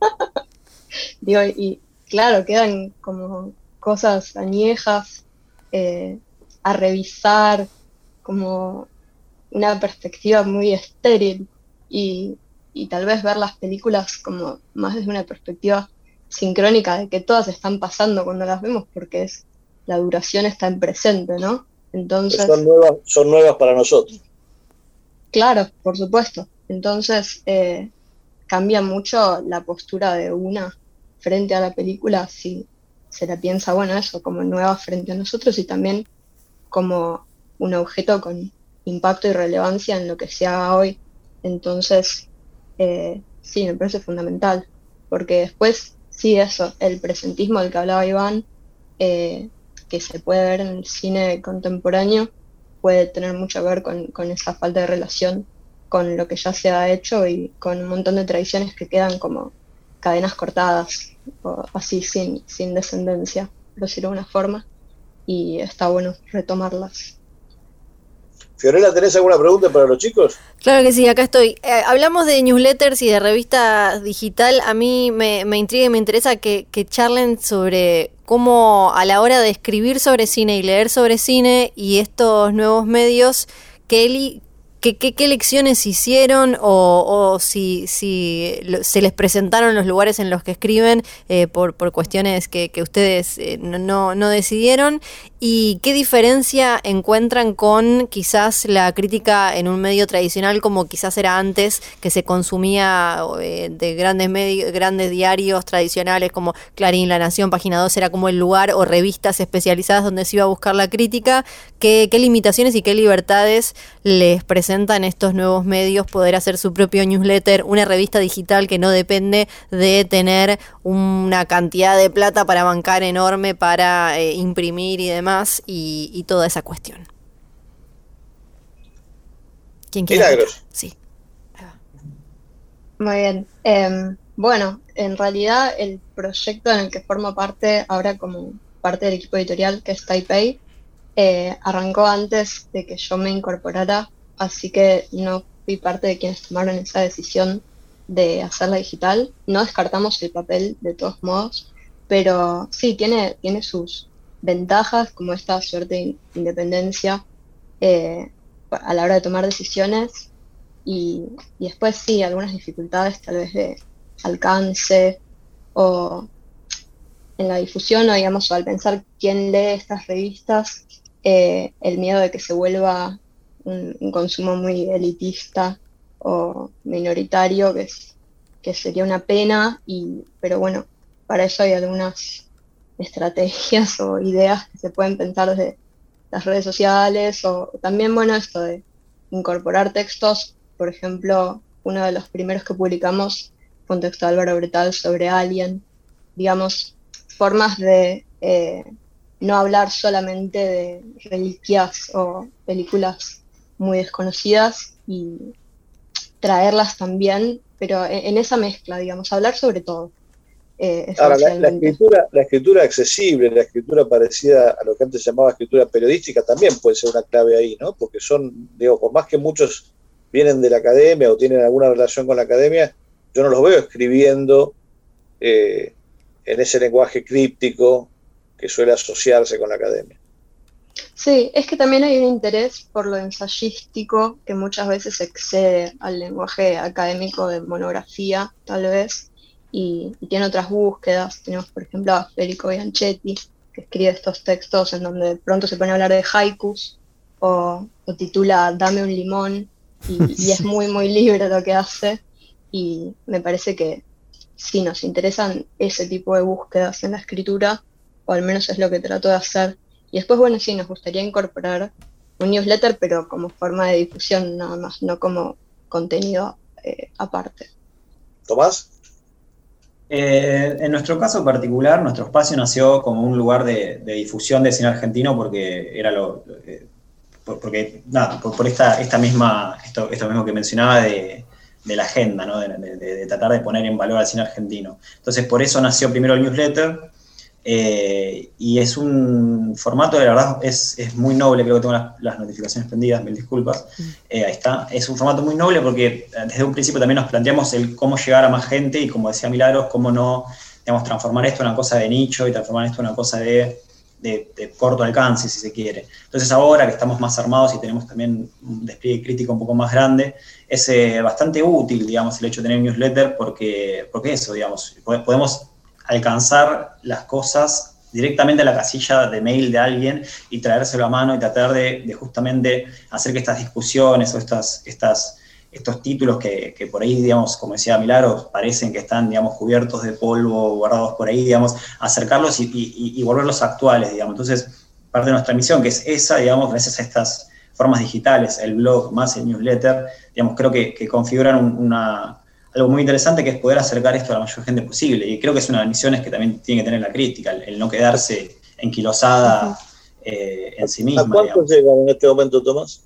no. Digo, y claro, quedan como cosas añejas eh, a revisar, como una perspectiva muy estéril y, y tal vez ver las películas como más desde una perspectiva sincrónica de que todas están pasando cuando las vemos porque es la duración está en presente, ¿no? Entonces, Son nuevas, son nuevas para nosotros. Claro, por supuesto. Entonces eh, cambia mucho la postura de una frente a la película si se la piensa, bueno, eso, como nueva frente a nosotros y también como un objeto con impacto y relevancia en lo que se haga hoy. Entonces, eh, sí, me parece fundamental, porque después, sí, eso, el presentismo del que hablaba Iván, eh, que se puede ver en el cine contemporáneo, puede tener mucho que ver con, esa falta de relación con lo que ya se ha hecho y con un montón de tradiciones que quedan como cadenas cortadas o así sin, sin descendencia, por decirlo de una forma, y está bueno retomarlas. Fiorella, ¿tenés alguna pregunta para los chicos? Claro que sí, acá estoy. Eh, hablamos de newsletters y de revista digital. A mí me, me intriga y me interesa que, que charlen sobre cómo a la hora de escribir sobre cine y leer sobre cine y estos nuevos medios, qué, qué, qué- qué lecciones hicieron o, o si, si se les presentaron los lugares en los que escriben eh, por, por cuestiones que, que ustedes eh, no- no decidieron y qué diferencia encuentran con quizás la crítica en un medio tradicional como quizás era antes que se consumía eh, de grandes medios, grandes diarios tradicionales como Clarín, La Nación, Página 2 era como el lugar o revistas especializadas donde se iba a buscar la crítica, qué, limitaciones y qué libertades les presentan estos nuevos medios poder hacer su propio newsletter, una revista digital que no depende de tener una cantidad de plata para bancar enorme para eh, imprimir y demás y, y toda esa cuestión. ¿Quién quiere? Milagros. Sí. Muy bien. Em, bueno, en realidad el proyecto en el que formo parte ahora como parte del equipo editorial, que es Taipei, eh, arrancó antes de que yo me incorporara, así que no fui parte de quienes tomaron esa decisión de hacerla digital. No descartamos el papel de todos modos, pero sí, tiene, tiene sus ventajas como esta suerte de independencia eh, a la hora de tomar decisiones. Y, después sí, algunas dificultades tal vez de alcance o en la difusión o digamos al pensar quién lee estas revistas, eh, el miedo de que se vuelva un, un consumo muy elitista o minoritario, que, es, que sería una pena, y, pero bueno, para eso hay algunas estrategias o ideas que se pueden pensar desde las redes sociales o también, bueno, esto de incorporar textos, por ejemplo, uno de los primeros que publicamos fue un texto Álvaro Bretal sobre Alien, digamos, formas de eh, no hablar solamente de reliquias o películas muy desconocidas y traerlas también, pero en, en esa mezcla, digamos, hablar sobre todo. Eh, Ahora, la, escritura, la escritura accesible, la escritura parecida a lo que antes se llamaba escritura periodística, también puede ser una clave ahí, ¿no? Porque son, digo, por más que muchos vienen de la academia o tienen alguna relación con la academia, yo no los veo escribiendo eh, en ese lenguaje críptico que suele asociarse con la academia. Sí, es que también hay un interés por lo ensayístico que muchas veces excede al lenguaje académico de monografía, tal vez, y, y tiene otras búsquedas. Tenemos, por ejemplo, a Federico Bianchetti, que escribe estos textos en donde de pronto se pone a hablar de haikus o, o titula Dame un limón, y, y es muy, muy libre lo que hace, y me parece que sí nos interesan ese tipo de búsquedas en la escritura, o al menos es lo que trato de hacer. Y después, bueno, sí, nos gustaría incorporar un newsletter, pero como forma de difusión nada más, no como contenido eh, aparte. ¿Tomás? Eh, en nuestro caso particular, nuestro espacio nació como un lugar de, difusión de cine argentino porque era lo, lo- eh, por- porque nada, por, esta, esta misma, esto, esto mismo que mencionaba de, la agenda, ¿no? de- de tratar de poner en valor al cine argentino. Entonces, por eso nació primero el newsletter, eh, y es un formato, la verdad, es, es muy noble, creo que tengo las, las notificaciones prendidas, mil disculpas. Eh, ahí está, es un formato muy noble porque eh, desde un principio también nos planteamos el cómo llegar a más gente y como decía Milagros, cómo no, digamos, transformar esto en una cosa de nicho y transformar esto en una cosa de, de- de corto alcance, si se quiere. Entonces ahora que estamos más armados y tenemos también un despliegue crítico un poco más grande, es eh, bastante útil, digamos, el hecho de tener newsletter porque, porque eso, digamos, po- podemos alcanzar las cosas directamente a la casilla de mail de alguien y traérselo a mano y tratar de, justamente hacer que estas discusiones o estas, estos títulos que, por ahí, digamos, como decía Milagros, parecen que están, digamos, cubiertos de polvo, guardados por ahí, digamos, acercarlos y, y- y volverlos actuales, digamos. Entonces, parte de nuestra misión, que es esa, digamos, gracias a estas formas digitales, el blog más el newsletter, digamos, creo que, que configuran un- una, algo muy interesante que es poder acercar esto a la mayor gente posible. Y creo que es una de las misiones que también tiene que tener la crítica, el, el no quedarse enquilosada eh, en sí ¿A misma. cuánto digamos. llegan en este momento, Tomás?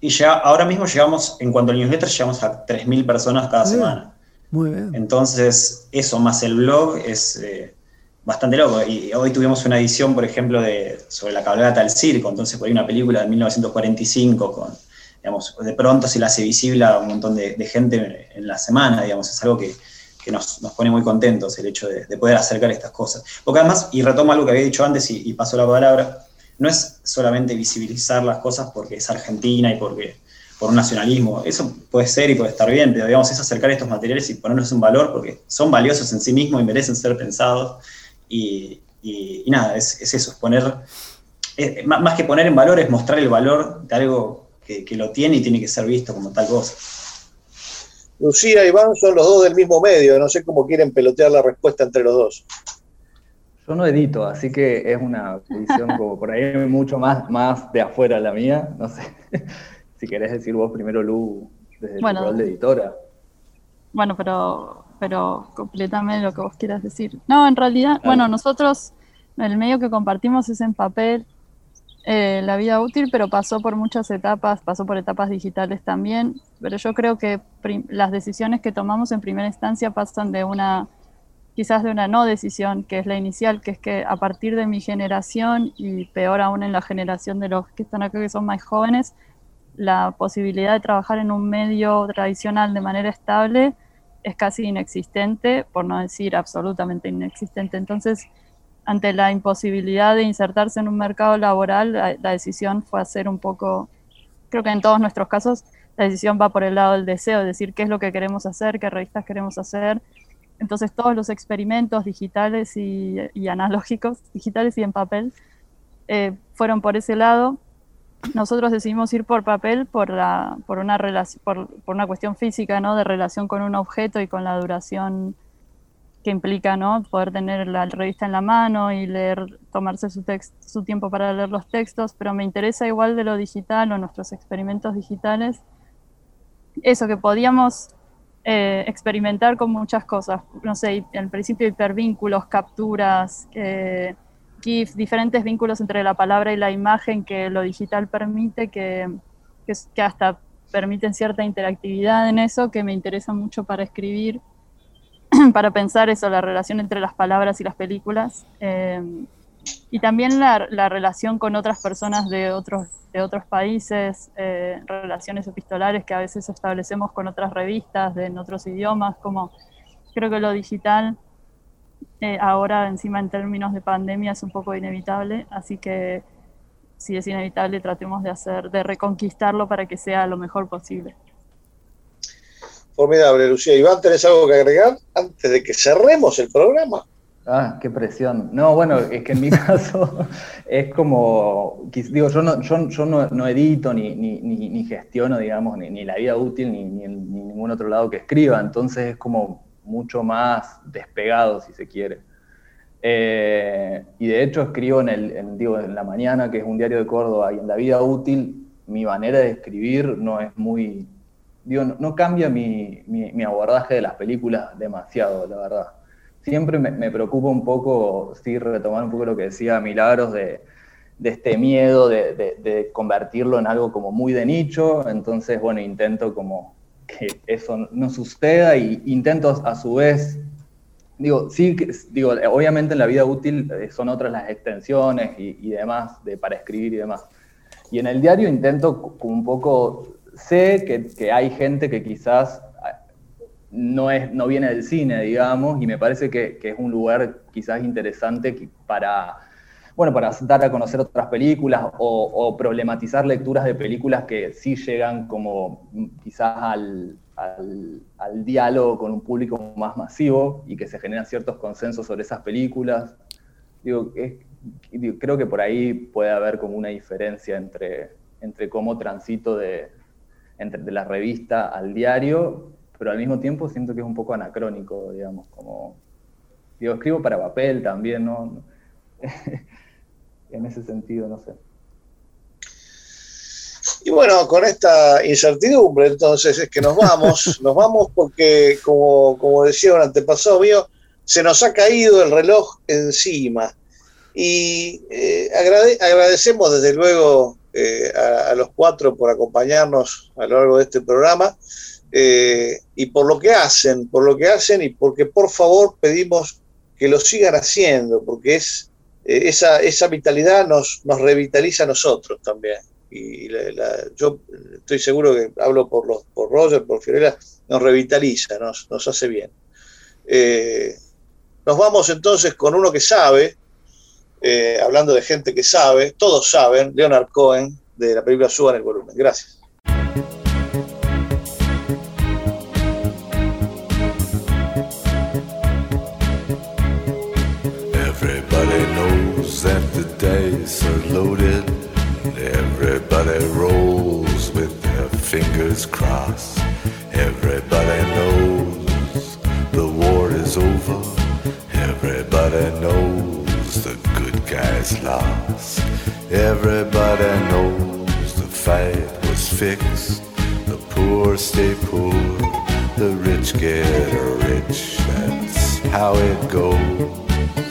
Y ya, ahora mismo llegamos, en cuanto al newsletter, llegamos a 3.000 personas cada semana. Muy bien. Entonces, eso más el blog es eh, bastante loco. Y hoy tuvimos una edición, por ejemplo, de, sobre la cabalgata del circo. Entonces, por ahí una película de 1945 con, de pronto se la hace visible a un montón de, gente en la semana, digamos. Es algo que, que nos, nos pone muy contentos el hecho de, de poder acercar estas cosas. Porque además, y retomo algo que había dicho antes y, paso la palabra, no es solamente visibilizar las cosas porque es Argentina y porque por un nacionalismo. Eso puede ser y puede estar bien, pero digamos, es acercar estos materiales y ponerlos en valor porque son valiosos en sí mismos y merecen ser pensados. Y, y- nada, es, es eso, es poner, eh, más que poner en valor, es mostrar el valor de algo que, que lo tiene y tiene que ser visto como tal cosa. Lucía y Iván son los dos del mismo medio, no sé cómo quieren pelotear la respuesta entre los dos. Yo no edito, así que es una visión como por ahí mucho más, más de afuera la mía. No sé. Si querés decir vos primero, Lu, desde Bueno. tu rol de editora. Bueno, pero, pero completame lo que vos quieras decir. No, en realidad, bueno, nosotros, el medio que compartimos es en papel, eh, la vida útil, pero pasó por muchas etapas, pasó por etapas digitales también, pero yo creo que las decisiones que tomamos en primera instancia pasan de una, quizás de una no decisión, que es la inicial, que es que a partir de mi generación y peor aún en la generación de los que están acá que son más jóvenes, la posibilidad de trabajar en un medio tradicional de manera estable es casi inexistente, por no decir absolutamente inexistente. Entonces, ante la imposibilidad de insertarse en un mercado laboral, la, decisión fue hacer un poco, creo que en todos nuestros casos, la decisión va por el lado del deseo, es decir, qué es lo que queremos hacer, qué revistas queremos hacer. Entonces, todos los experimentos digitales y, analógicos, digitales y en papel, eh, fueron por ese lado nosotros decidimos ir por papel por, la, por, una por, por una cuestión física, ¿no? De relación con un objeto y con la duración que implica, ¿no? Poder tener la revista en la mano y leer, tomarse su, su tiempo para leer los textos, pero me interesa igual de lo digital o nuestros experimentos digitales, eso que podíamos eh, experimentar con muchas cosas, no sé, al principio hipervínculos, capturas, eh, diferentes vínculos entre la palabra y la imagen que lo digital permite, que, que, que, hasta permiten cierta interactividad en eso, que me interesa mucho para escribir, para pensar eso, la relación entre las palabras y las películas. Eh, y también la, la, relación con otras personas de otros, de otros países, eh, relaciones epistolares que a veces establecemos con otras revistas de, en otros idiomas, como creo que lo digital eh, ahora encima en términos de pandemia es un poco inevitable, así que si es inevitable tratemos de hacer, de reconquistarlo para que sea lo mejor posible. Formidable, Lucía. Iván, ¿tenés algo que agregar antes de que cerremos el programa? Ah, qué presión. No, bueno, es que en mi caso es como, digo, yo no, yo, no, edito ni, ni, ni, gestiono, digamos, ni, ni la vida útil, ni, ningún otro lado que escriba, entonces es como mucho más despegado, si se quiere. Eh, y de hecho escribo en, el, digo, en La Mañana, que es un diario de Córdoba, y en La Vida Útil, mi manera de escribir no es muy... Digo, no, cambia mi, mi, abordaje de las películas demasiado, la verdad. siempre me, me preocupa un poco, sí, retomar un poco lo que decía Milagros de, este miedo de, de- convertirlo en algo como muy de nicho, entonces, bueno, intento como que eso no suceda y intento a su vez, digo, sí, digo, obviamente en la vida útil eh, son otras las extensiones y, demás de, para escribir y demás. Y en el diario intento un poco, sé que, que hay gente que quizás ah, no, es, no viene del cine, digamos, y me parece que, que es un lugar quizás interesante para, bueno, para dar a conocer otras películas o, problematizar lecturas de películas que sí llegan como mm, quizás al, al- al diálogo con un público más masivo y que se generan ciertos consensos sobre esas películas. Digo, digo, creo que por ahí puede haber como una diferencia entre, entre cómo transito de, entre, de la revista al diario, pero al mismo tiempo siento que es un poco anacrónico, digamos, como, digo, escribo para papel también, ¿no? en ese sentido, no sé. Y bueno, con esta incertidumbre, entonces es que nos vamos, nos vamos porque, como, como decía un antepasado mío, se nos ha caído el reloj encima. Y eh, agrade- agradecemos desde luego eh, a, los cuatro por acompañarnos a lo largo de este programa eh, y por lo que hacen, por lo que hacen y porque por favor pedimos que lo sigan haciendo, porque es eh, esa, esa vitalidad nos, nos revitaliza a nosotros también y yo estoy seguro que hablo por los por Roger, por Fiorella, nos revitaliza, nos, nos hace bien. Nos vamos entonces con uno que sabe, eh, hablando de gente que sabe, todos saben, Leonard Cohen, de la película Suban el volumen. Gracias. Everybody knows that the dice are loaded. Everybody rolls with their fingers crossed. Everybody knows the war is over. Everybody knows guys lost. Everybody knows the fight was fixed. The poor stay poor. The rich get rich. That's how it goes.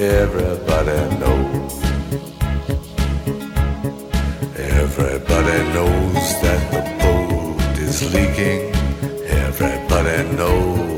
Everybody knows. Everybody knows that the boat is leaking. Everybody knows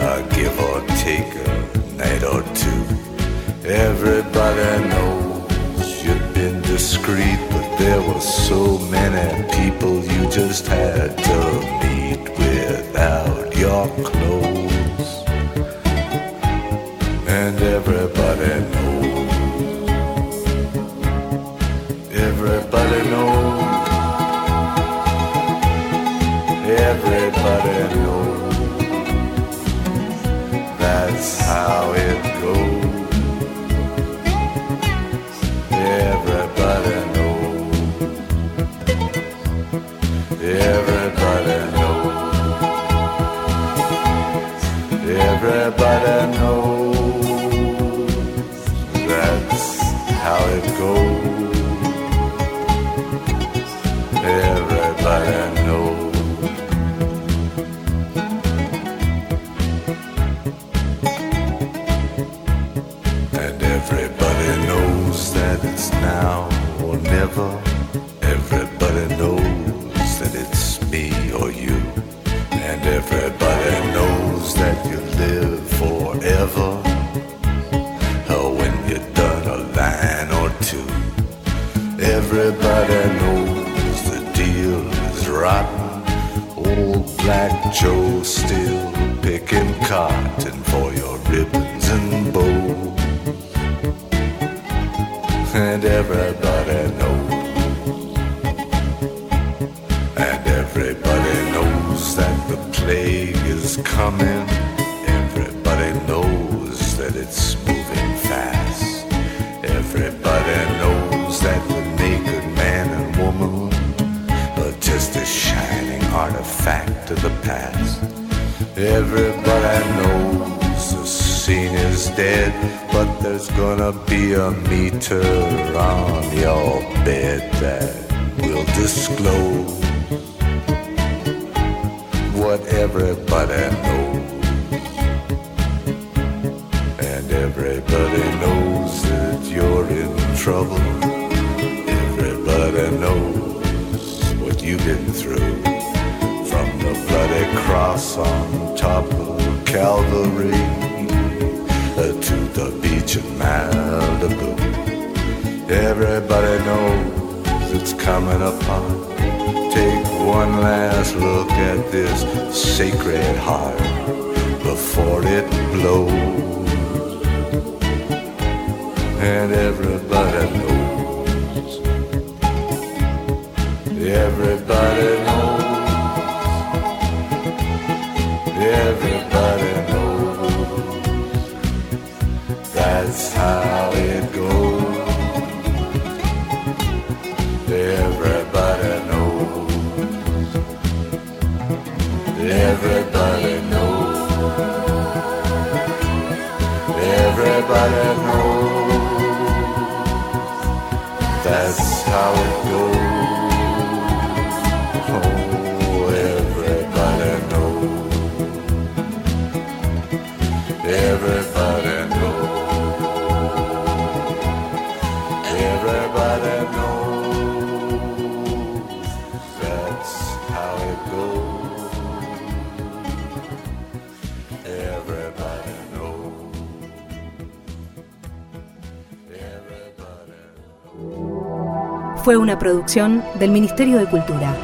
Uh, give or take a night or two. Everybody knows you've been discreet, but there were so many people you just had to meet without your clothes. And everybody knows. Everybody knows. Everybody knows. That's how it goes. Una producción del Ministerio de Cultura.